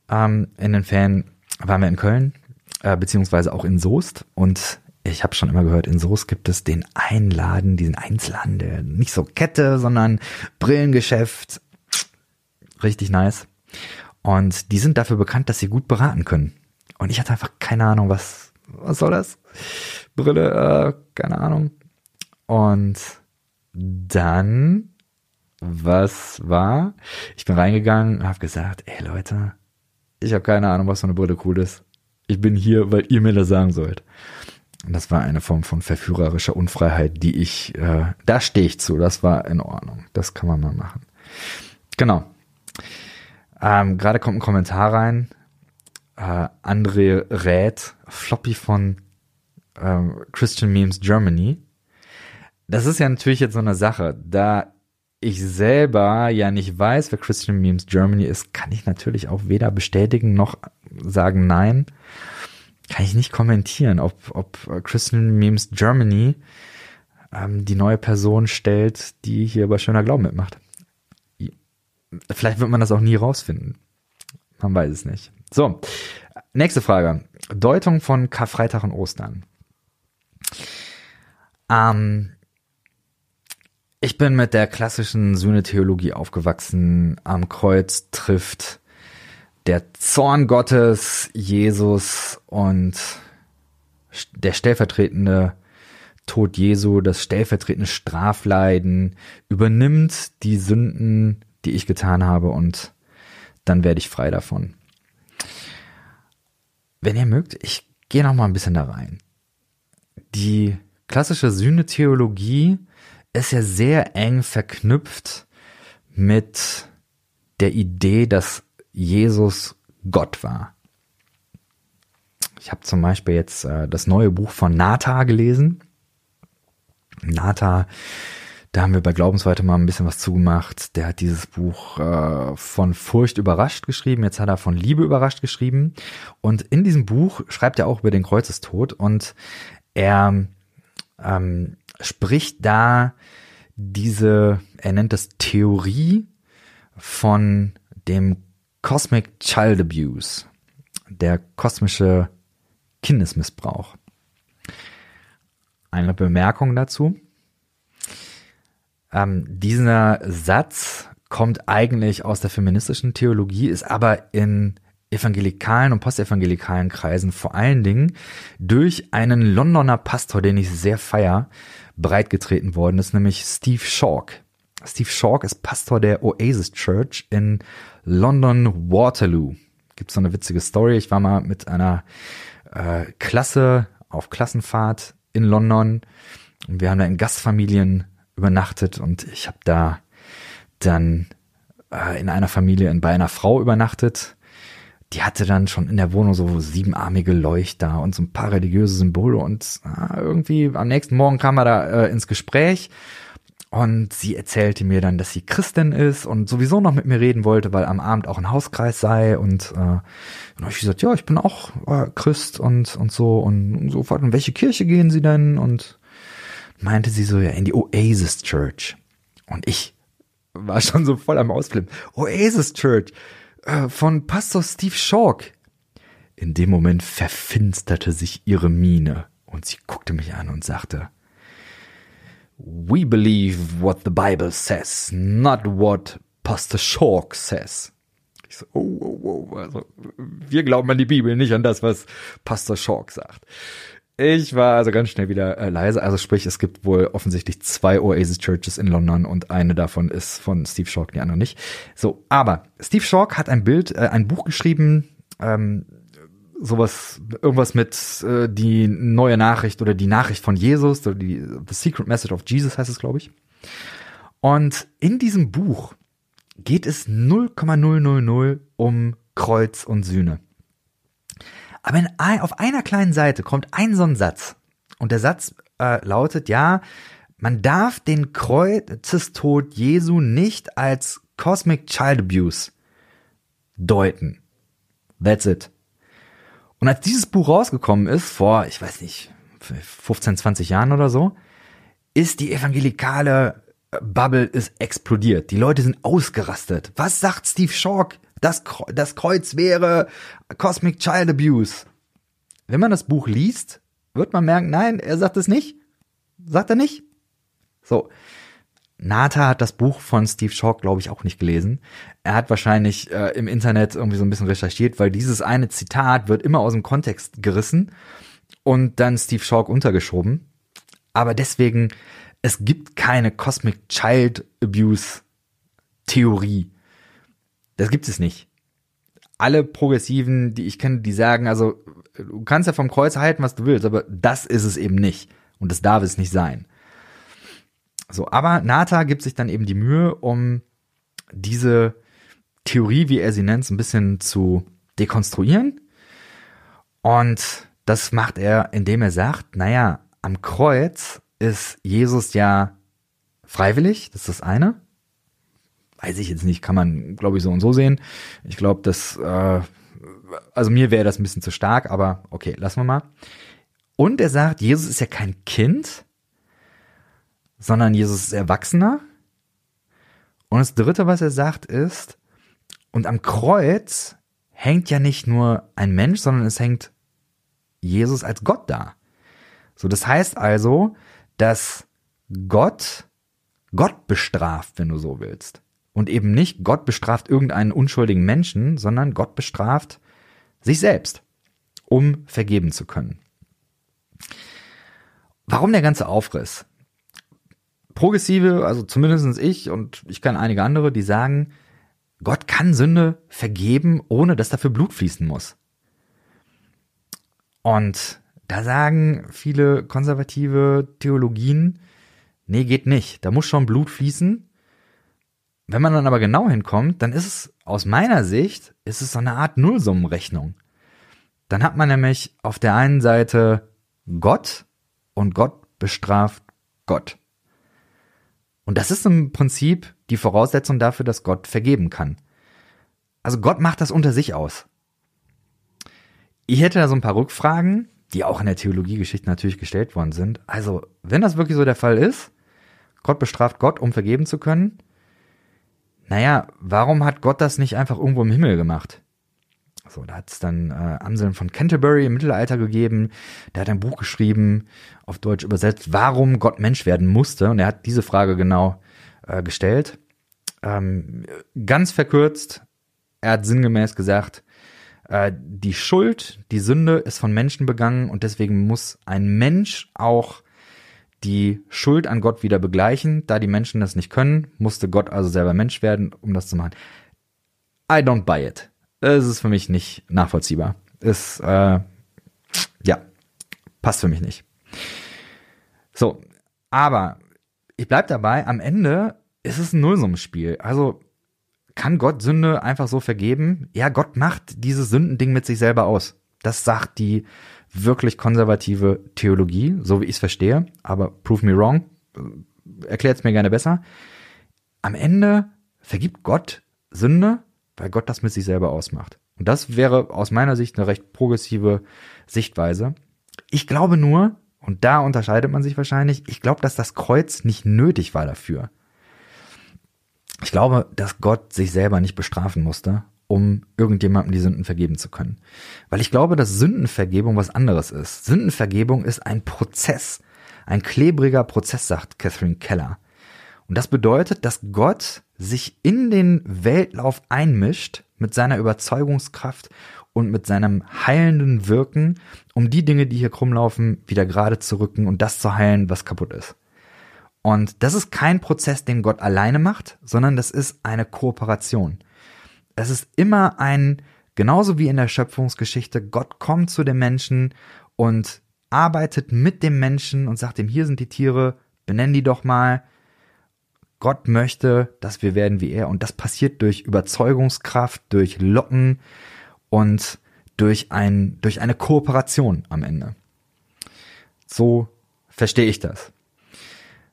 Ähm, in den Ferien waren wir in Köln, äh, beziehungsweise auch in Soest und ich habe schon immer gehört, in Soest gibt es den Einladen, diesen Einzelhandel. Nicht so Kette, sondern Brillengeschäft. Richtig nice. Und die sind dafür bekannt, dass sie gut beraten können. Und ich hatte einfach keine Ahnung, was, was soll das? Brille, äh, keine Ahnung. Und dann, was war? Ich bin reingegangen und habe gesagt, ey Leute, ich habe keine Ahnung, was so eine Brille cool ist. Ich bin hier, weil ihr mir das sagen sollt. Und das war eine Form von verführerischer Unfreiheit, die ich, äh, da stehe ich zu, das war in Ordnung. Das kann man mal machen. Genau. Ähm, Gerade kommt ein Kommentar rein. Äh, André Rät, Floppy von äh, Christian Memes Germany. Das ist ja natürlich jetzt so eine Sache. Da ich selber ja nicht weiß, wer Christian Memes Germany ist, kann ich natürlich auch weder bestätigen noch sagen nein. kann ich nicht kommentieren, ob, ob Christian Memes Germany ähm, die neue Person stellt, die hier bei Schöner Glauben mitmacht. Vielleicht wird man das auch nie rausfinden. Man weiß es nicht. So, nächste Frage. Deutung von Karfreitag und Ostern. Ähm, ich bin mit der klassischen Sühnetheologie aufgewachsen. Am Kreuz trifft der Zorn Gottes Jesus und der stellvertretende Tod Jesu, das stellvertretende Strafleiden übernimmt die Sünden, die ich getan habe und dann werde ich frei davon. Wenn ihr mögt, ich gehe noch mal ein bisschen da rein. Die klassische Sühnetheologie ist ja sehr eng verknüpft mit der Idee, dass Jesus Gott war. Ich habe zum Beispiel jetzt äh, das neue Buch von Nata gelesen. Nata, da haben wir bei Glaubensweite mal ein bisschen was zugemacht. Der hat dieses Buch äh, von Furcht überrascht geschrieben. Jetzt hat er von Liebe überrascht geschrieben. Und in diesem Buch schreibt er auch über den Kreuzestod und er ähm, spricht da diese, er nennt das Theorie von dem Cosmic Child Abuse, der kosmische Kindesmissbrauch. Eine Bemerkung dazu. Ähm, dieser Satz kommt eigentlich aus der feministischen Theologie, ist aber in evangelikalen und postevangelikalen Kreisen vor allen Dingen durch einen Londoner Pastor, den ich sehr feier, breitgetreten worden ist, nämlich Steve Shawk. Steve Shawk ist Pastor der Oasis Church in London Waterloo. Gibt so eine witzige Story. Ich war mal mit einer äh, Klasse auf Klassenfahrt in London und wir haben da in Gastfamilien übernachtet und ich habe da dann äh, in einer Familie bei einer Frau übernachtet. Die hatte dann schon in der Wohnung so siebenarmige Leuchter und so ein paar religiöse Symbole und äh, irgendwie am nächsten Morgen kam er da äh, ins Gespräch und sie erzählte mir dann, dass sie Christin ist und sowieso noch mit mir reden wollte, weil am Abend auch ein Hauskreis sei. Und, äh, und ich gesagt, ja, ich bin auch äh, Christ und, und so und, und so fort. Und welche Kirche gehen sie denn? Und meinte sie so, ja, in die Oasis Church. Und ich war schon so voll am Ausflippen. Oasis Church äh, von Pastor Steve Shawk. In dem Moment verfinsterte sich ihre Miene und sie guckte mich an und sagte, We believe what the Bible says, not what Pastor Shawk says. Ich so, oh, oh, oh, also, wir glauben an die Bibel, nicht an das, was Pastor Shawk sagt. Ich war also ganz schnell wieder äh, leise. Also sprich, es gibt wohl offensichtlich zwei Oasis Churches in London und eine davon ist von Steve Shawk, die andere nicht. So, aber Steve Shawk hat ein Bild, äh, ein Buch geschrieben, ähm, sowas, irgendwas mit äh, die neue Nachricht oder die Nachricht von Jesus die The Secret Message of Jesus heißt es, glaube ich. Und in diesem Buch geht es 0,000 um Kreuz und Sühne. Aber in, auf einer kleinen Seite kommt ein so ein Satz. Und der Satz äh, lautet, ja, man darf den Kreuzestod Jesu nicht als Cosmic Child Abuse deuten. That's it. Und als dieses Buch rausgekommen ist, vor, ich weiß nicht, 15, 20 Jahren oder so, ist die evangelikale Bubble ist explodiert. Die Leute sind ausgerastet. Was sagt Steve Shawk? Das, das Kreuz wäre Cosmic Child Abuse. Wenn man das Buch liest, wird man merken, nein, er sagt es nicht. Sagt er nicht? So. Nata hat das Buch von Steve Shawk, glaube ich, auch nicht gelesen. Er hat wahrscheinlich äh, im Internet irgendwie so ein bisschen recherchiert, weil dieses eine Zitat wird immer aus dem Kontext gerissen und dann Steve Shawk untergeschoben. Aber deswegen, es gibt keine Cosmic Child Abuse Theorie. Das gibt es nicht. Alle Progressiven, die ich kenne, die sagen, also du kannst ja vom Kreuz halten, was du willst, aber das ist es eben nicht. Und das darf es nicht sein. So, aber Nata gibt sich dann eben die Mühe, um diese Theorie, wie er sie nennt, ein bisschen zu dekonstruieren. Und das macht er, indem er sagt, naja, am Kreuz ist Jesus ja freiwillig, das ist das eine weiß ich jetzt nicht, kann man, glaube ich, so und so sehen. Ich glaube, dass äh, also mir wäre das ein bisschen zu stark, aber okay, lassen wir mal. Und er sagt, Jesus ist ja kein Kind, sondern Jesus ist Erwachsener. Und das dritte, was er sagt, ist, und am Kreuz hängt ja nicht nur ein Mensch, sondern es hängt Jesus als Gott da. So, das heißt also, dass Gott Gott bestraft, wenn du so willst. Und eben nicht Gott bestraft irgendeinen unschuldigen Menschen, sondern Gott bestraft sich selbst, um vergeben zu können. Warum der ganze Aufriss? Progressive, also zumindest ich und ich kann einige andere, die sagen, Gott kann Sünde vergeben, ohne dass dafür Blut fließen muss. Und da sagen viele konservative Theologien, nee, geht nicht. Da muss schon Blut fließen. Wenn man dann aber genau hinkommt, dann ist es aus meiner Sicht, ist es so eine Art Nullsummenrechnung. Dann hat man nämlich auf der einen Seite Gott und Gott bestraft Gott. Und das ist im Prinzip die Voraussetzung dafür, dass Gott vergeben kann. Also Gott macht das unter sich aus. Ich hätte da so ein paar Rückfragen, die auch in der Theologiegeschichte natürlich gestellt worden sind. Also, wenn das wirklich so der Fall ist, Gott bestraft Gott, um vergeben zu können, naja, warum hat Gott das nicht einfach irgendwo im Himmel gemacht? So, da hat es dann äh, Anselm von Canterbury im Mittelalter gegeben. Der hat ein Buch geschrieben, auf Deutsch übersetzt, warum Gott Mensch werden musste. Und er hat diese Frage genau äh, gestellt. Ähm, ganz verkürzt, er hat sinngemäß gesagt, äh, die Schuld, die Sünde ist von Menschen begangen und deswegen muss ein Mensch auch die Schuld an Gott wieder begleichen. Da die Menschen das nicht können, musste Gott also selber Mensch werden, um das zu machen. I don't buy it. Es ist für mich nicht nachvollziehbar. Ist, äh, ja, passt für mich nicht. So, aber ich bleib dabei, am Ende ist es ein Nullsummenspiel. Also kann Gott Sünde einfach so vergeben? Ja, Gott macht dieses Sündending mit sich selber aus. Das sagt die wirklich konservative Theologie, so wie ich es verstehe. Aber prove me wrong. Erklärt es mir gerne besser. Am Ende vergibt Gott Sünde, weil Gott das mit sich selber ausmacht. Und das wäre aus meiner Sicht eine recht progressive Sichtweise. Ich glaube nur, und da unterscheidet man sich wahrscheinlich, ich glaube, dass das Kreuz nicht nötig war dafür. Ich glaube, dass Gott sich selber nicht bestrafen musste, um irgendjemandem die Sünden vergeben zu können. Weil ich glaube, dass Sündenvergebung was anderes ist. Sündenvergebung ist ein Prozess, ein klebriger Prozess, sagt Catherine Keller. Und das bedeutet, dass Gott sich in den Weltlauf einmischt mit seiner Überzeugungskraft und mit seinem heilenden Wirken, um die Dinge, die hier krumm laufen, wieder gerade zu rücken und das zu heilen, was kaputt ist. Und das ist kein Prozess, den Gott alleine macht, sondern das ist eine Kooperation. Es ist immer ein, genauso wie in der Schöpfungsgeschichte, Gott kommt zu dem Menschen und arbeitet mit dem Menschen und sagt ihm, hier sind die Tiere, benenn die doch mal. Gott möchte, dass wir werden wie er. Und das passiert durch Überzeugungskraft, durch Locken und durch, ein, durch eine Kooperation am Ende. So verstehe ich das.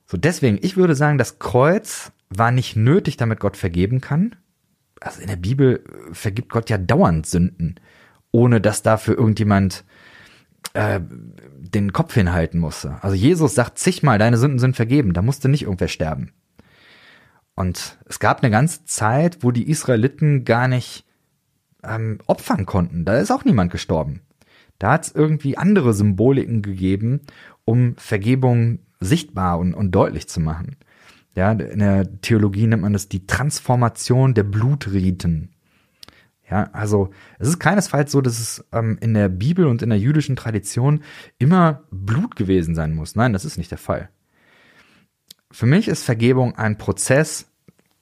So, deswegen, ich würde sagen, das Kreuz war nicht nötig, damit Gott vergeben kann. Also in der Bibel vergibt Gott ja dauernd Sünden, ohne dass dafür irgendjemand äh, den Kopf hinhalten musste. Also Jesus sagt zigmal, deine Sünden sind vergeben, da musste nicht irgendwer sterben. Und es gab eine ganze Zeit, wo die Israeliten gar nicht ähm, opfern konnten. Da ist auch niemand gestorben. Da hat es irgendwie andere Symboliken gegeben, um Vergebung sichtbar und, und deutlich zu machen. Ja, in der Theologie nennt man das die Transformation der Blutriten. Ja, also es ist keinesfalls so, dass es ähm, in der Bibel und in der jüdischen Tradition immer Blut gewesen sein muss. Nein, das ist nicht der Fall. Für mich ist Vergebung ein Prozess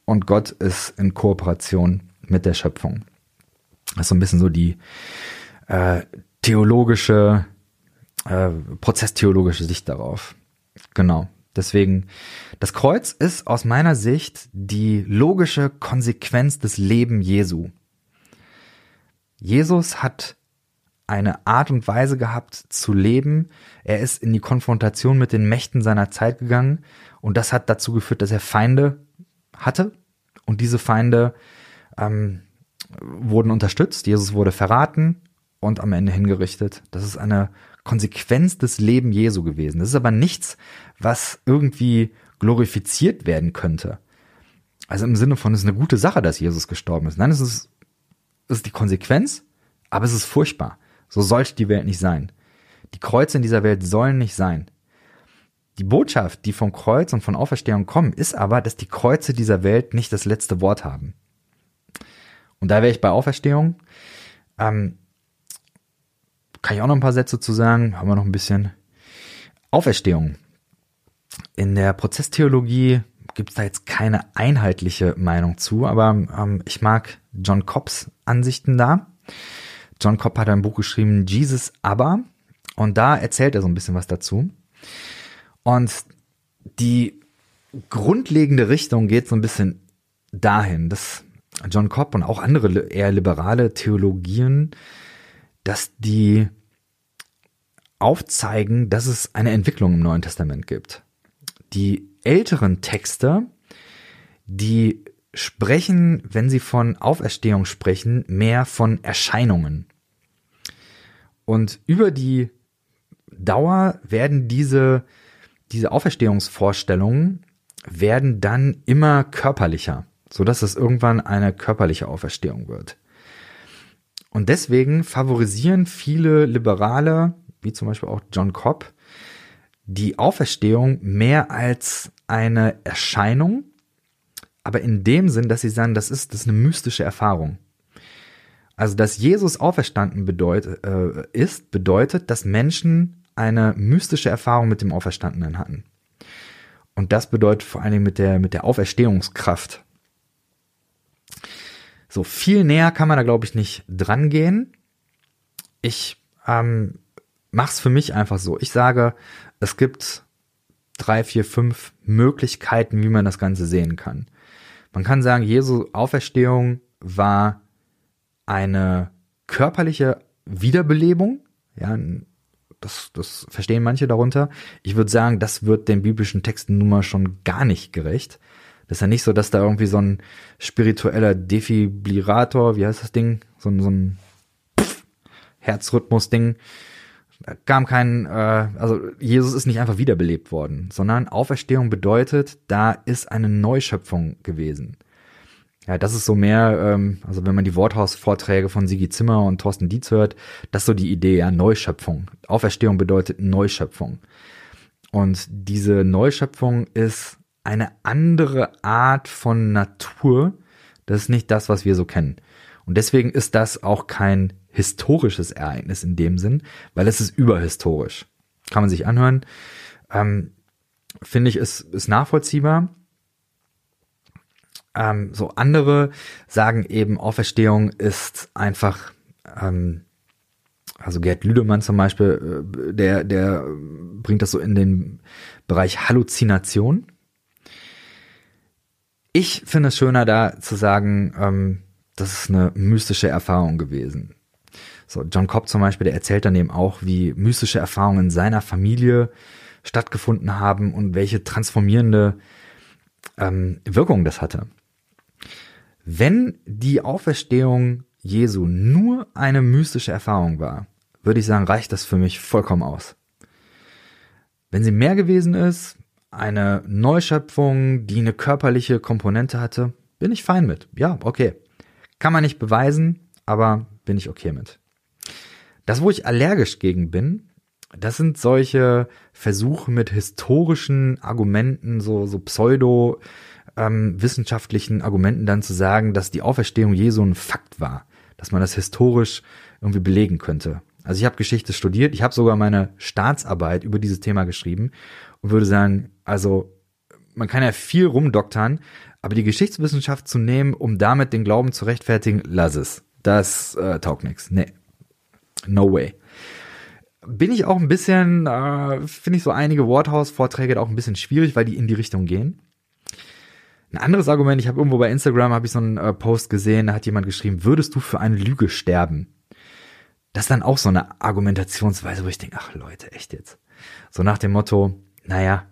und Gott ist in Kooperation mit der Schöpfung. Das ist so ein bisschen so die äh, theologische, äh, prozesstheologische Sicht darauf. Genau. Deswegen, das Kreuz ist aus meiner Sicht die logische Konsequenz des Leben Jesu. Jesus hat eine Art und Weise gehabt zu leben. Er ist in die Konfrontation mit den Mächten seiner Zeit gegangen und das hat dazu geführt, dass er Feinde hatte und diese Feinde ähm, wurden unterstützt, Jesus wurde verraten und am Ende hingerichtet. Das ist eine Konsequenz des Lebens Jesu gewesen. Das ist aber nichts, was irgendwie glorifiziert werden könnte. Also im Sinne von, es ist eine gute Sache, dass Jesus gestorben ist. Nein, es ist, es ist die Konsequenz, aber es ist furchtbar. So sollte die Welt nicht sein. Die Kreuze in dieser Welt sollen nicht sein. Die Botschaft, die vom Kreuz und von Auferstehung kommen, ist aber, dass die Kreuze dieser Welt nicht das letzte Wort haben. Und da wäre ich bei Auferstehung. Ähm, kann ich auch noch ein paar Sätze zu sagen? Haben wir noch ein bisschen. Auferstehung. In der Prozesstheologie gibt es da jetzt keine einheitliche Meinung zu, aber ähm, ich mag John Cobbs Ansichten da. John Cobb hat ein Buch geschrieben, Jesus Aber, und da erzählt er so ein bisschen was dazu. Und die grundlegende Richtung geht so ein bisschen dahin, dass John Cobb und auch andere eher liberale Theologien, dass die aufzeigen, dass es eine Entwicklung im Neuen Testament gibt. Die älteren Texte, die sprechen, wenn sie von Auferstehung sprechen, mehr von Erscheinungen. Und über die Dauer werden diese, diese Auferstehungsvorstellungen werden dann immer körperlicher, so dass es irgendwann eine körperliche Auferstehung wird. Und deswegen favorisieren viele Liberale, wie zum Beispiel auch John Cobb, die Auferstehung mehr als eine Erscheinung, aber in dem Sinn, dass sie sagen, das ist, das ist eine mystische Erfahrung. Also, dass Jesus auferstanden bedeutet, äh, ist, bedeutet, dass Menschen eine mystische Erfahrung mit dem Auferstandenen hatten. Und das bedeutet vor allen Dingen mit der, mit der Auferstehungskraft. So viel näher kann man da, glaube ich, nicht dran gehen. Ich ähm, mach's für mich einfach so. Ich sage, es gibt drei, vier, fünf Möglichkeiten, wie man das Ganze sehen kann. Man kann sagen, Jesu Auferstehung war eine körperliche Wiederbelebung. Ja, das, das verstehen manche darunter. Ich würde sagen, das wird den biblischen Texten nun mal schon gar nicht gerecht. Das ist ja nicht so, dass da irgendwie so ein spiritueller Defibrillator, wie heißt das Ding? So ein, so ein Herzrhythmus-Ding. Kam kein, äh, also Jesus ist nicht einfach wiederbelebt worden, sondern Auferstehung bedeutet, da ist eine Neuschöpfung gewesen. Ja, das ist so mehr, ähm, also wenn man die Worthaus-Vorträge von Sigi Zimmer und Thorsten Dietz hört, das ist so die Idee, ja, Neuschöpfung. Auferstehung bedeutet Neuschöpfung. Und diese Neuschöpfung ist eine andere Art von Natur. Das ist nicht das, was wir so kennen. Und deswegen ist das auch kein historisches Ereignis in dem Sinn, weil es ist überhistorisch. Kann man sich anhören. Ähm, Finde ich, ist, ist nachvollziehbar. Ähm, so andere sagen eben, Auferstehung ist einfach, ähm, also Gerd Lüdemann zum Beispiel, äh, der, der bringt das so in den Bereich Halluzination. Ich finde es schöner, da zu sagen, ähm, das ist eine mystische Erfahrung gewesen. So, John Cobb zum Beispiel, der erzählt dann eben auch, wie mystische Erfahrungen in seiner Familie stattgefunden haben und welche transformierende ähm, Wirkung das hatte. Wenn die Auferstehung Jesu nur eine mystische Erfahrung war, würde ich sagen, reicht das für mich vollkommen aus. Wenn sie mehr gewesen ist, eine Neuschöpfung, die eine körperliche Komponente hatte, bin ich fein mit. Ja, okay. Kann man nicht beweisen, aber bin ich okay mit. Das, wo ich allergisch gegen bin, das sind solche Versuche mit historischen Argumenten, so, so pseudo ähm, wissenschaftlichen Argumenten dann zu sagen, dass die Auferstehung Jesu ein Fakt war, dass man das historisch irgendwie belegen könnte. Also ich habe Geschichte studiert, ich habe sogar meine Staatsarbeit über dieses Thema geschrieben und würde sagen, also man kann ja viel rumdoktern, aber die Geschichtswissenschaft zu nehmen, um damit den Glauben zu rechtfertigen, lass es. Das äh, taugt nix. Nee. No way. Bin ich auch ein bisschen, äh, finde ich so einige Worthaus-Vorträge auch ein bisschen schwierig, weil die in die Richtung gehen. Ein anderes Argument, ich habe irgendwo bei Instagram habe ich so einen äh, Post gesehen, da hat jemand geschrieben, würdest du für eine Lüge sterben? Das ist dann auch so eine Argumentationsweise, wo ich denke, ach Leute, echt jetzt. So nach dem Motto, naja,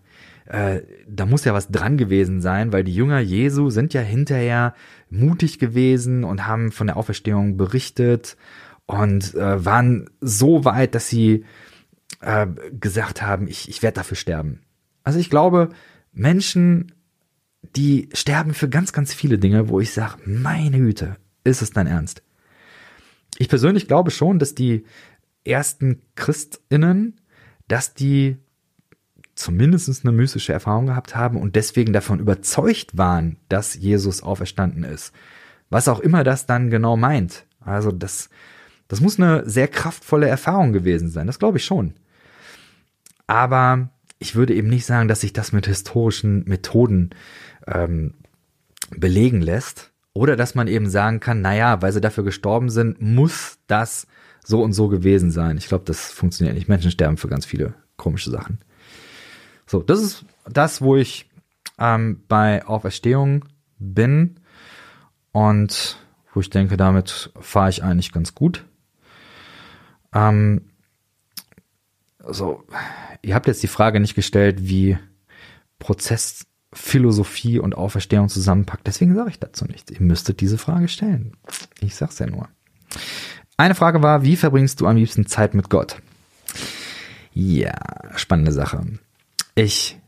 äh, da muss ja was dran gewesen sein, weil die Jünger Jesu sind ja hinterher mutig gewesen und haben von der Auferstehung berichtet und äh, waren so weit, dass sie äh, gesagt haben, ich, ich werde dafür sterben. Also ich glaube, Menschen, die sterben für ganz, ganz viele Dinge, wo ich sage, meine Güte, ist es dein Ernst? Ich persönlich glaube schon, dass die ersten Christinnen, dass die zumindest eine mystische Erfahrung gehabt haben und deswegen davon überzeugt waren, dass Jesus auferstanden ist. Was auch immer das dann genau meint. Also das, das muss eine sehr kraftvolle Erfahrung gewesen sein. Das glaube ich schon. Aber ich würde eben nicht sagen, dass sich das mit historischen Methoden ähm, belegen lässt. Oder dass man eben sagen kann, naja, weil sie dafür gestorben sind, muss das so und so gewesen sein. Ich glaube, das funktioniert nicht. Menschen sterben für ganz viele komische Sachen. So, das ist das, wo ich ähm, bei Auferstehung bin und wo ich denke, damit fahre ich eigentlich ganz gut. Ähm, so, ihr habt jetzt die Frage nicht gestellt, wie Prozessphilosophie und Auferstehung zusammenpackt. Deswegen sage ich dazu nichts. Ihr müsstet diese Frage stellen. Ich sag's ja nur. Eine Frage war, wie verbringst du am liebsten Zeit mit Gott? Ja, spannende Sache. Ich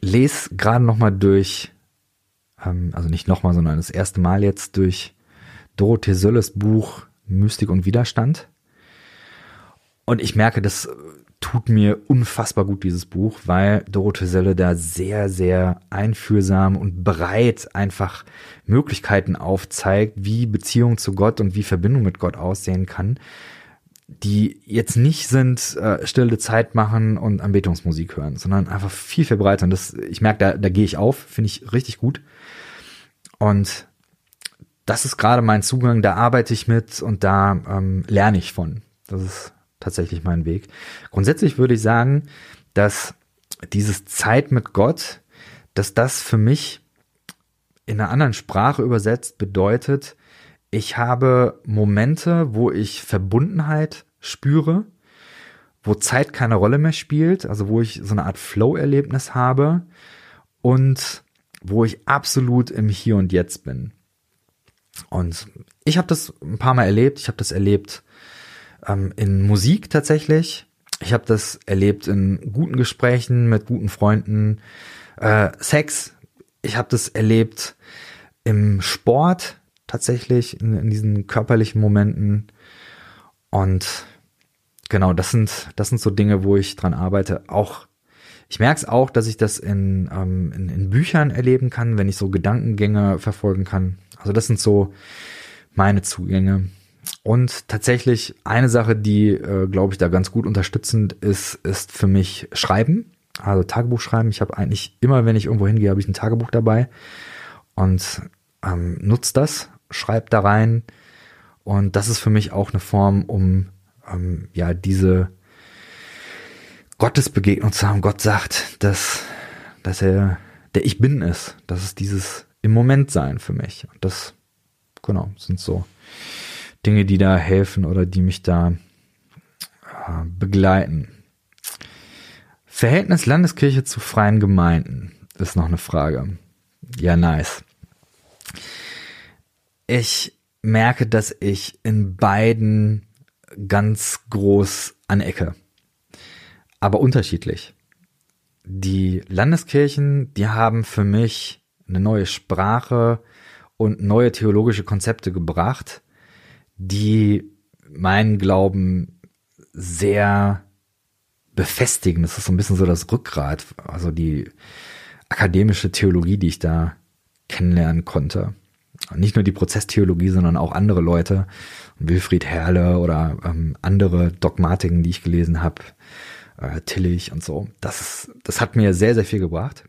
lese gerade noch mal durch, ähm, also nicht noch mal, sondern das erste Mal jetzt durch Dorothee Sölles Buch Mystik und Widerstand. Und ich merke, das tut mir unfassbar gut, dieses Buch, weil Dorothee Sölle da sehr, sehr einfühlsam und bereit einfach Möglichkeiten aufzeigt, wie Beziehung zu Gott und wie Verbindung mit Gott aussehen kann, die jetzt nicht sind, äh, stille Zeit machen und Anbetungsmusik hören, sondern einfach viel, viel breiter. Und das, ich merke, da, da gehe ich auf, finde ich richtig gut. Und das ist gerade mein Zugang, da arbeite ich mit und da ähm, lerne ich von. Das ist tatsächlich mein Weg. Grundsätzlich würde ich sagen, dass dieses Zeit mit Gott, dass das für mich in einer anderen Sprache übersetzt bedeutet, ich habe Momente, wo ich Verbundenheit spüre, wo Zeit keine Rolle mehr spielt, also wo ich so eine Art Flow-Erlebnis habe und wo ich absolut im Hier und Jetzt bin. Und ich habe das ein paar Mal erlebt. Ich habe das erlebt ähm, in Musik tatsächlich. Ich habe das erlebt in guten Gesprächen mit guten Freunden. Äh, Sex. Ich habe das erlebt im Sport tatsächlich, in, in diesen körperlichen Momenten. Und genau, das sind, das sind so Dinge, wo ich dran arbeite. Auch ich merke es auch, dass ich das in, ähm, in, in Büchern erleben kann, wenn ich so Gedankengänge verfolgen kann. Also das sind so meine Zugänge. Und tatsächlich eine Sache, die, äh, glaube ich, da ganz gut unterstützend ist, ist für mich Schreiben. Also Tagebuch schreiben. Ich habe eigentlich immer, wenn ich irgendwo hingehe, habe ich ein Tagebuch dabei und ähm, nutze das, schreibe da rein. Und das ist für mich auch eine Form, um ähm, ja diese Gottesbegegnung zu haben. Gott sagt, dass, dass er der Ich Bin ist. Das ist dieses im Moment sein für mich. Und das, genau, sind so Dinge, die da helfen oder die mich da äh, begleiten. Verhältnis Landeskirche zu freien Gemeinden ist noch eine Frage. Ja, nice. Ich merke, dass ich in beiden ganz groß anecke, aber unterschiedlich. Die Landeskirchen, die haben für mich eine neue Sprache und neue theologische Konzepte gebracht, die meinen Glauben sehr befestigen. Das ist so ein bisschen so das Rückgrat, also die akademische Theologie, die ich da kennenlernen konnte. nicht nur die Prozesstheologie, sondern auch andere Leute, Wilfried Herle oder ähm, andere Dogmatiken, die ich gelesen habe, äh, Tillich und so. Das, das hat mir sehr, sehr viel gebracht.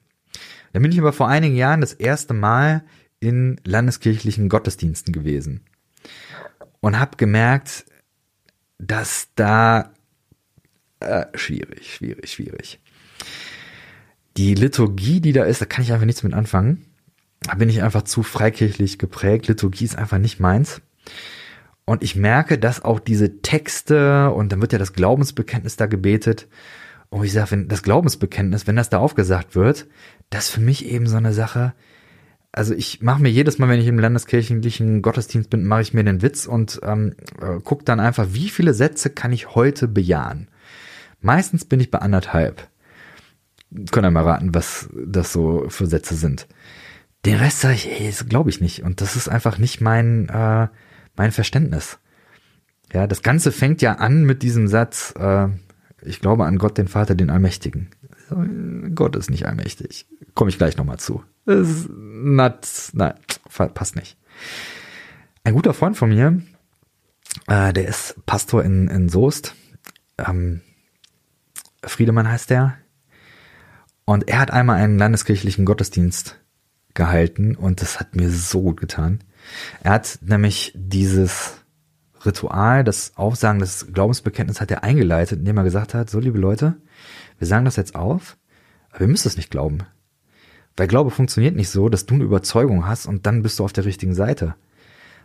Dann bin ich aber vor einigen Jahren das erste Mal in landeskirchlichen Gottesdiensten gewesen und habe gemerkt, dass da äh, schwierig, schwierig, schwierig. Die Liturgie, die da ist, da kann ich einfach nichts mit anfangen. Da bin ich einfach zu freikirchlich geprägt. Liturgie ist einfach nicht meins. Und ich merke, dass auch diese Texte und dann wird ja das Glaubensbekenntnis da gebetet Und ich sage, wenn das Glaubensbekenntnis, wenn das da aufgesagt wird, das ist für mich eben so eine Sache. Also ich mache mir jedes Mal, wenn ich im landeskirchlichen Gottesdienst bin, mache ich mir den Witz und ähm, äh, gucke dann einfach, wie viele Sätze kann ich heute bejahen. Meistens bin ich bei anderthalb. Könnt ihr mal raten, was das so für Sätze sind. Den Rest sage ich, ey, das glaube ich nicht. Und das ist einfach nicht mein, äh, mein Verständnis. Ja, das Ganze fängt ja an mit diesem Satz, äh, ich glaube an Gott, den Vater, den Allmächtigen. Gott ist nicht allmächtig. Komme ich gleich nochmal zu. Ist not, nein, passt nicht. Ein guter Freund von mir, äh, der ist Pastor in, in Soest. Ähm, Friedemann heißt der. Und er hat einmal einen landeskirchlichen Gottesdienst gehalten und das hat mir so gut getan. Er hat nämlich dieses Ritual, das Aufsagen des Glaubensbekenntnisses hat er eingeleitet, indem er gesagt hat, so liebe Leute, wir sagen das jetzt auf, aber ihr müsst es nicht glauben. Weil Glaube funktioniert nicht so, dass du eine Überzeugung hast und dann bist du auf der richtigen Seite.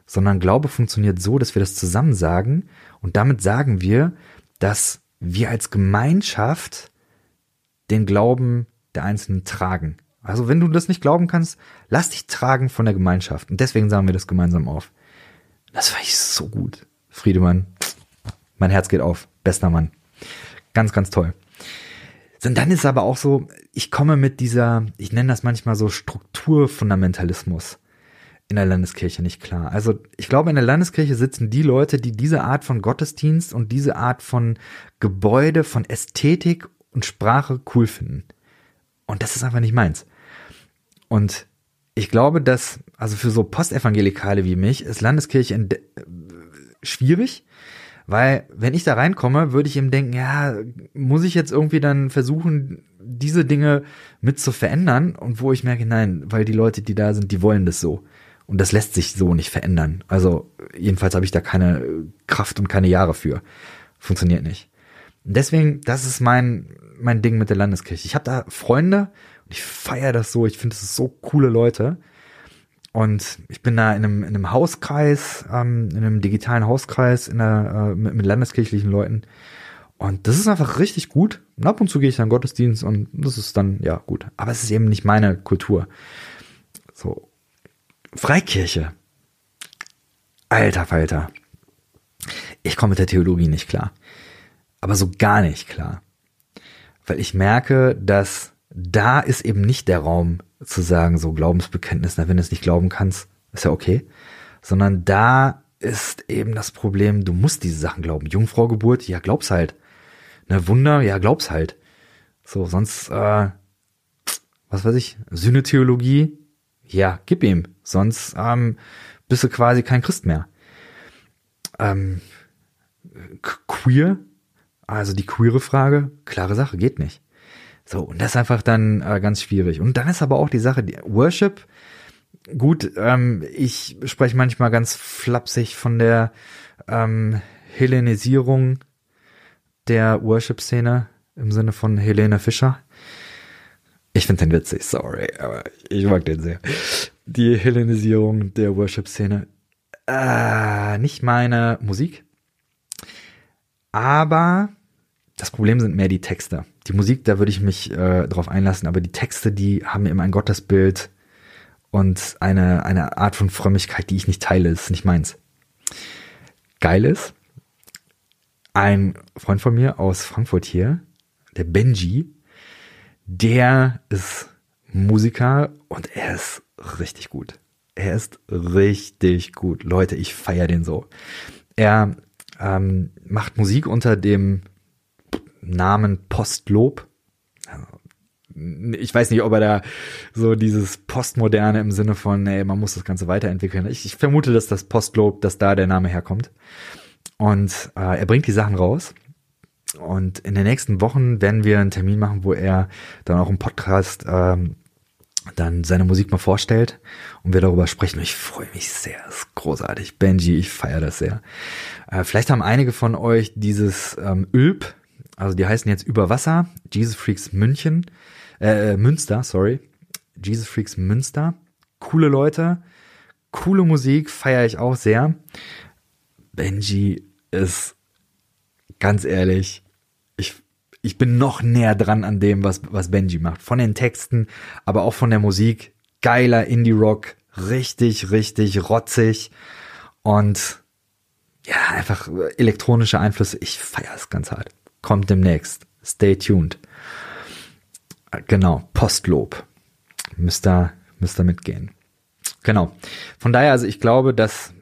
Sondern Glaube funktioniert so, dass wir das zusammen sagen und damit sagen wir, dass wir als Gemeinschaft den Glauben der Einzelnen tragen. Also wenn du das nicht glauben kannst, lass dich tragen von der Gemeinschaft. Und deswegen sagen wir das gemeinsam auf. Das war ich so gut. Friedemann, mein Herz geht auf. Bester Mann. Ganz, ganz toll. Und dann ist aber auch so, ich komme mit dieser, ich nenne das manchmal so Strukturfundamentalismus in der Landeskirche nicht klar. Also ich glaube, in der Landeskirche sitzen die Leute, die diese Art von Gottesdienst und diese Art von Gebäude, von Ästhetik und Sprache cool finden. Und das ist einfach nicht meins. Und ich glaube, dass, also für so Postevangelikale wie mich, ist Landeskirche schwierig, weil wenn ich da reinkomme, würde ich ihm denken, ja, muss ich jetzt irgendwie dann versuchen, diese Dinge mit zu verändern und wo ich merke, nein, weil die Leute, die da sind, die wollen das so. Und das lässt sich so nicht verändern. Also jedenfalls habe ich da keine Kraft und keine Jahre für. Funktioniert nicht. Und deswegen, das ist mein, mein Ding mit der Landeskirche. Ich habe da Freunde und ich feiere das so. Ich finde, das ist so coole Leute. Und ich bin da in einem, in einem Hauskreis, ähm, in einem digitalen Hauskreis in der, äh, mit, mit landeskirchlichen Leuten. Und das ist einfach richtig gut. Und ab und zu gehe ich dann Gottesdienst und das ist dann, ja, gut. Aber es ist eben nicht meine Kultur. So. Freikirche. Alter Falter. Ich komme mit der Theologie nicht klar. Aber so gar nicht klar. Weil ich merke, dass da ist eben nicht der Raum zu sagen, so Glaubensbekenntnis, na, wenn du es nicht glauben kannst, ist ja okay. Sondern da ist eben das Problem, du musst diese Sachen glauben. Jungfraugeburt, ja, glaub's halt. Ne, Wunder, ja, glaub's halt. So, sonst, äh, was weiß ich, Sühnetheologie, ja, gib ihm. Sonst ähm, bist du quasi kein Christ mehr. Ähm, queer, also die queere Frage, klare Sache, geht nicht. So, und das ist einfach dann äh, ganz schwierig. Und dann ist aber auch die Sache, die Worship, gut, ähm, ich spreche manchmal ganz flapsig von der ähm, Hellenisierung der Worship-Szene im Sinne von Helene Fischer. Ich finde den witzig, sorry, aber ich mag den sehr. Die Hellenisierung der Worship-Szene. Äh, nicht meine Musik. Aber das Problem sind mehr die Texte. Die Musik, da würde ich mich äh, drauf einlassen, aber die Texte, die haben immer ein Gottesbild und eine, eine Art von Frömmigkeit, die ich nicht teile, das ist nicht meins. Geil ist, ein Freund von mir aus Frankfurt hier, der Benji, der ist Musiker und er ist richtig gut. Er ist richtig gut. Leute, ich feiere den so. Er ähm, macht Musik unter dem Namen Postlob. Ich weiß nicht, ob er da so dieses Postmoderne im Sinne von, ey, man muss das Ganze weiterentwickeln. Ich, ich vermute, dass das Postlob, dass da der Name herkommt. Und äh, er bringt die Sachen raus. Und in den nächsten Wochen werden wir einen Termin machen, wo er dann auch im Podcast ähm, dann seine Musik mal vorstellt und wir darüber sprechen. Ich freue mich sehr, das ist großartig. Benji, ich feiere das sehr. Äh, vielleicht haben einige von euch dieses ähm, Ülp also die heißen jetzt Über Wasser, Jesus Freaks München, äh, äh, Münster, sorry. Jesus Freaks Münster. Coole Leute, coole Musik, feiere ich auch sehr. Benji ist ganz ehrlich, ich, ich bin noch näher dran an dem, was, was Benji macht. Von den Texten, aber auch von der Musik. Geiler Indie-Rock, richtig, richtig rotzig und ja, einfach elektronische Einflüsse. Ich feiere es ganz hart. Kommt demnächst. Stay tuned. Genau, Postlob. Müsst ihr, müsst ihr mitgehen. Genau. Von daher, also ich glaube, dass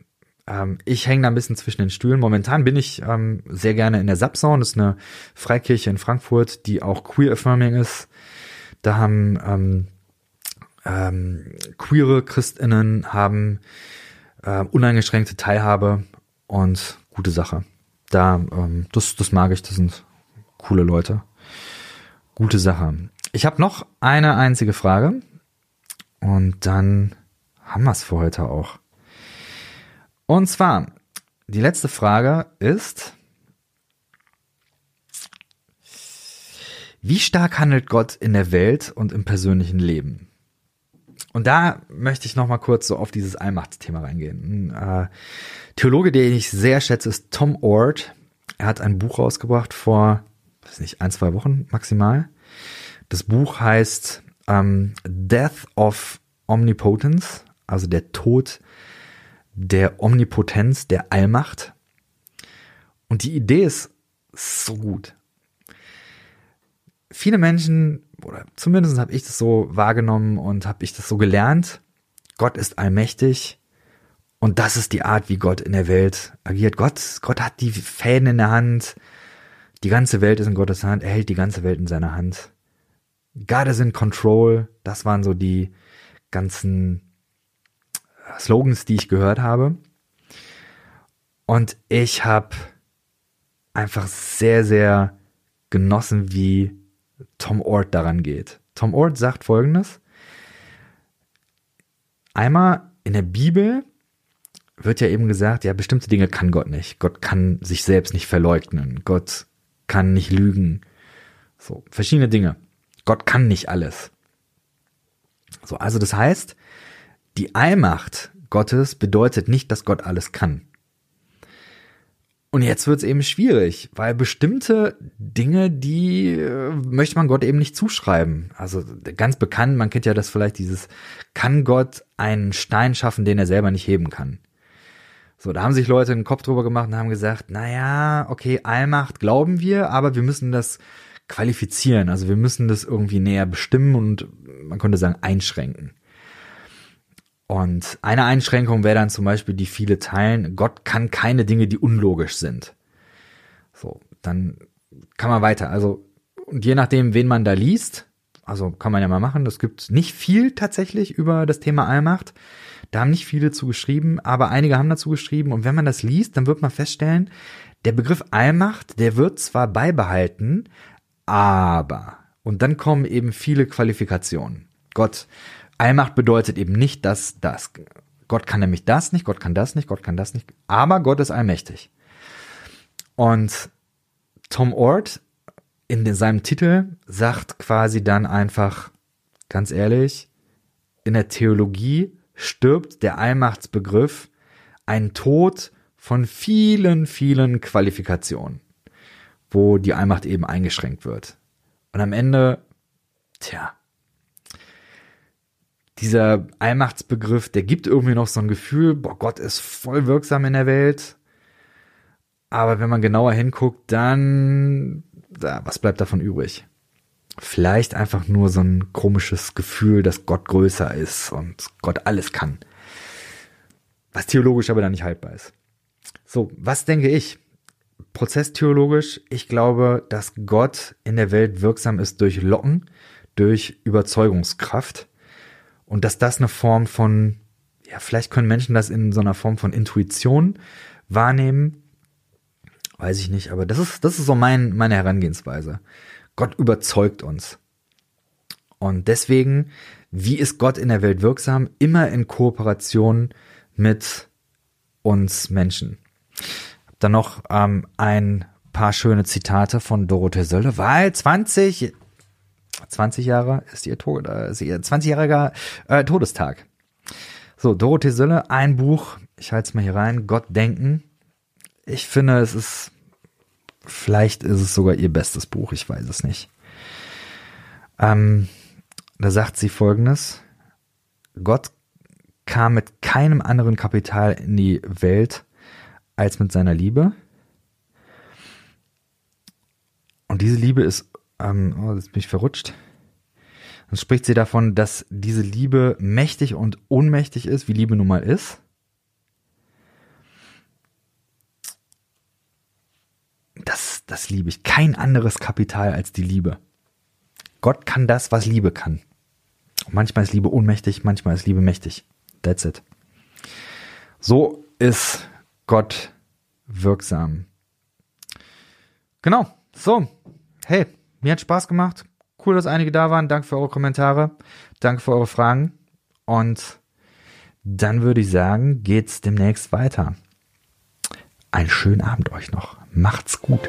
ähm, ich hänge da ein bisschen zwischen den Stühlen. Momentan bin ich ähm, sehr gerne in der Sapsaun. Das ist eine Freikirche in Frankfurt, die auch queer affirming ist. Da haben ähm, ähm, queere Christinnen haben äh, uneingeschränkte Teilhabe und gute Sache. Da, ähm, das, das mag ich. Das sind coole Leute. Gute Sache. Ich habe noch eine einzige Frage und dann haben wir es für heute auch. Und zwar, die letzte Frage ist, wie stark handelt Gott in der Welt und im persönlichen Leben? Und da möchte ich noch mal kurz so auf dieses Allmachtsthema reingehen. Ein äh, Theologe, den ich sehr schätze, ist Tom Ord. Er hat ein Buch rausgebracht vor, weiß nicht, ein, zwei Wochen maximal. Das Buch heißt ähm, Death of Omnipotence, also der Tod der Omnipotenz, der Allmacht. Und die Idee ist so gut. Viele Menschen, oder zumindest habe ich das so wahrgenommen und habe ich das so gelernt, Gott ist allmächtig und das ist die Art, wie Gott in der Welt agiert. Gott, Gott hat die Fäden in der Hand, die ganze Welt ist in Gottes Hand, er hält die ganze Welt in seiner Hand. God is in control, das waren so die ganzen Slogans, die ich gehört habe. Und ich habe einfach sehr, sehr genossen, wie Tom Ord daran geht. Tom Ord sagt folgendes. Einmal in der Bibel wird ja eben gesagt, ja, bestimmte Dinge kann Gott nicht. Gott kann sich selbst nicht verleugnen. Gott kann nicht lügen. So, verschiedene Dinge. Gott kann nicht alles. So, also das heißt, die Allmacht Gottes bedeutet nicht, dass Gott alles kann. Und jetzt wird es eben schwierig, weil bestimmte Dinge, die äh, möchte man Gott eben nicht zuschreiben. Also ganz bekannt, man kennt ja das vielleicht dieses, kann Gott einen Stein schaffen, den er selber nicht heben kann? So, da haben sich Leute einen Kopf drüber gemacht und haben gesagt, naja, okay, Allmacht glauben wir, aber wir müssen das qualifizieren. Also wir müssen das irgendwie näher bestimmen und man könnte sagen einschränken. Und eine Einschränkung wäre dann zum Beispiel, die viele teilen, Gott kann keine Dinge, die unlogisch sind. So, dann kann man weiter. Also, und je nachdem, wen man da liest, also kann man ja mal machen, es gibt nicht viel tatsächlich über das Thema Allmacht. Da haben nicht viele zu geschrieben, aber einige haben dazu geschrieben. Und wenn man das liest, dann wird man feststellen, der Begriff Allmacht, der wird zwar beibehalten, aber, und dann kommen eben viele Qualifikationen. Gott Allmacht bedeutet eben nicht, dass das. Gott kann nämlich das nicht, Gott kann das nicht, Gott kann das nicht, aber Gott ist allmächtig. Und Tom Ord in seinem Titel sagt quasi dann einfach, ganz ehrlich, in der Theologie stirbt der Allmachtsbegriff ein Tod von vielen, vielen Qualifikationen, wo die Allmacht eben eingeschränkt wird. Und am Ende, tja, dieser Allmachtsbegriff, der gibt irgendwie noch so ein Gefühl, boah, Gott ist voll wirksam in der Welt. Aber wenn man genauer hinguckt, dann, da, was bleibt davon übrig? Vielleicht einfach nur so ein komisches Gefühl, dass Gott größer ist und Gott alles kann. Was theologisch aber dann nicht haltbar ist. So, was denke ich? Prozesstheologisch, ich glaube, dass Gott in der Welt wirksam ist durch Locken, durch Überzeugungskraft und dass das eine Form von, ja, vielleicht können Menschen das in so einer Form von Intuition wahrnehmen. Weiß ich nicht, aber das ist, das ist so mein, meine Herangehensweise. Gott überzeugt uns. Und deswegen, wie ist Gott in der Welt wirksam? Immer in Kooperation mit uns Menschen. Dann noch ähm, ein paar schöne Zitate von Dorothee Sölle, weil 20 20 Jahre ist ihr, Tod, äh, ist ihr 20-jähriger äh, Todestag. So, Dorothee Sölle, ein Buch, ich halte es mal hier rein, Gott denken. Ich finde, es ist Vielleicht ist es sogar ihr bestes Buch, ich weiß es nicht. Ähm, da sagt sie folgendes. Gott kam mit keinem anderen Kapital in die Welt als mit seiner Liebe. Und diese Liebe ist, ähm, oh, jetzt bin ich verrutscht. Dann spricht sie davon, dass diese Liebe mächtig und ohnmächtig ist, wie Liebe nun mal ist. Das, das liebe ich. Kein anderes Kapital als die Liebe. Gott kann das, was Liebe kann. Manchmal ist Liebe ohnmächtig, manchmal ist Liebe mächtig. That's it. So ist Gott wirksam. Genau. So. Hey, mir hat Spaß gemacht. Cool, dass einige da waren. Danke für eure Kommentare. Danke für eure Fragen. Und dann würde ich sagen, geht's demnächst weiter. Einen schönen Abend euch noch. Macht's gut.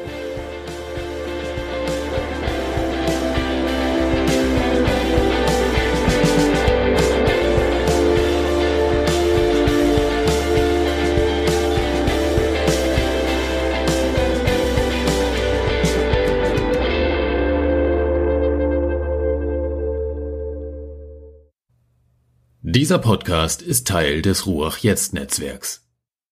Dieser Podcast ist Teil des Ruach Jetzt Netzwerks.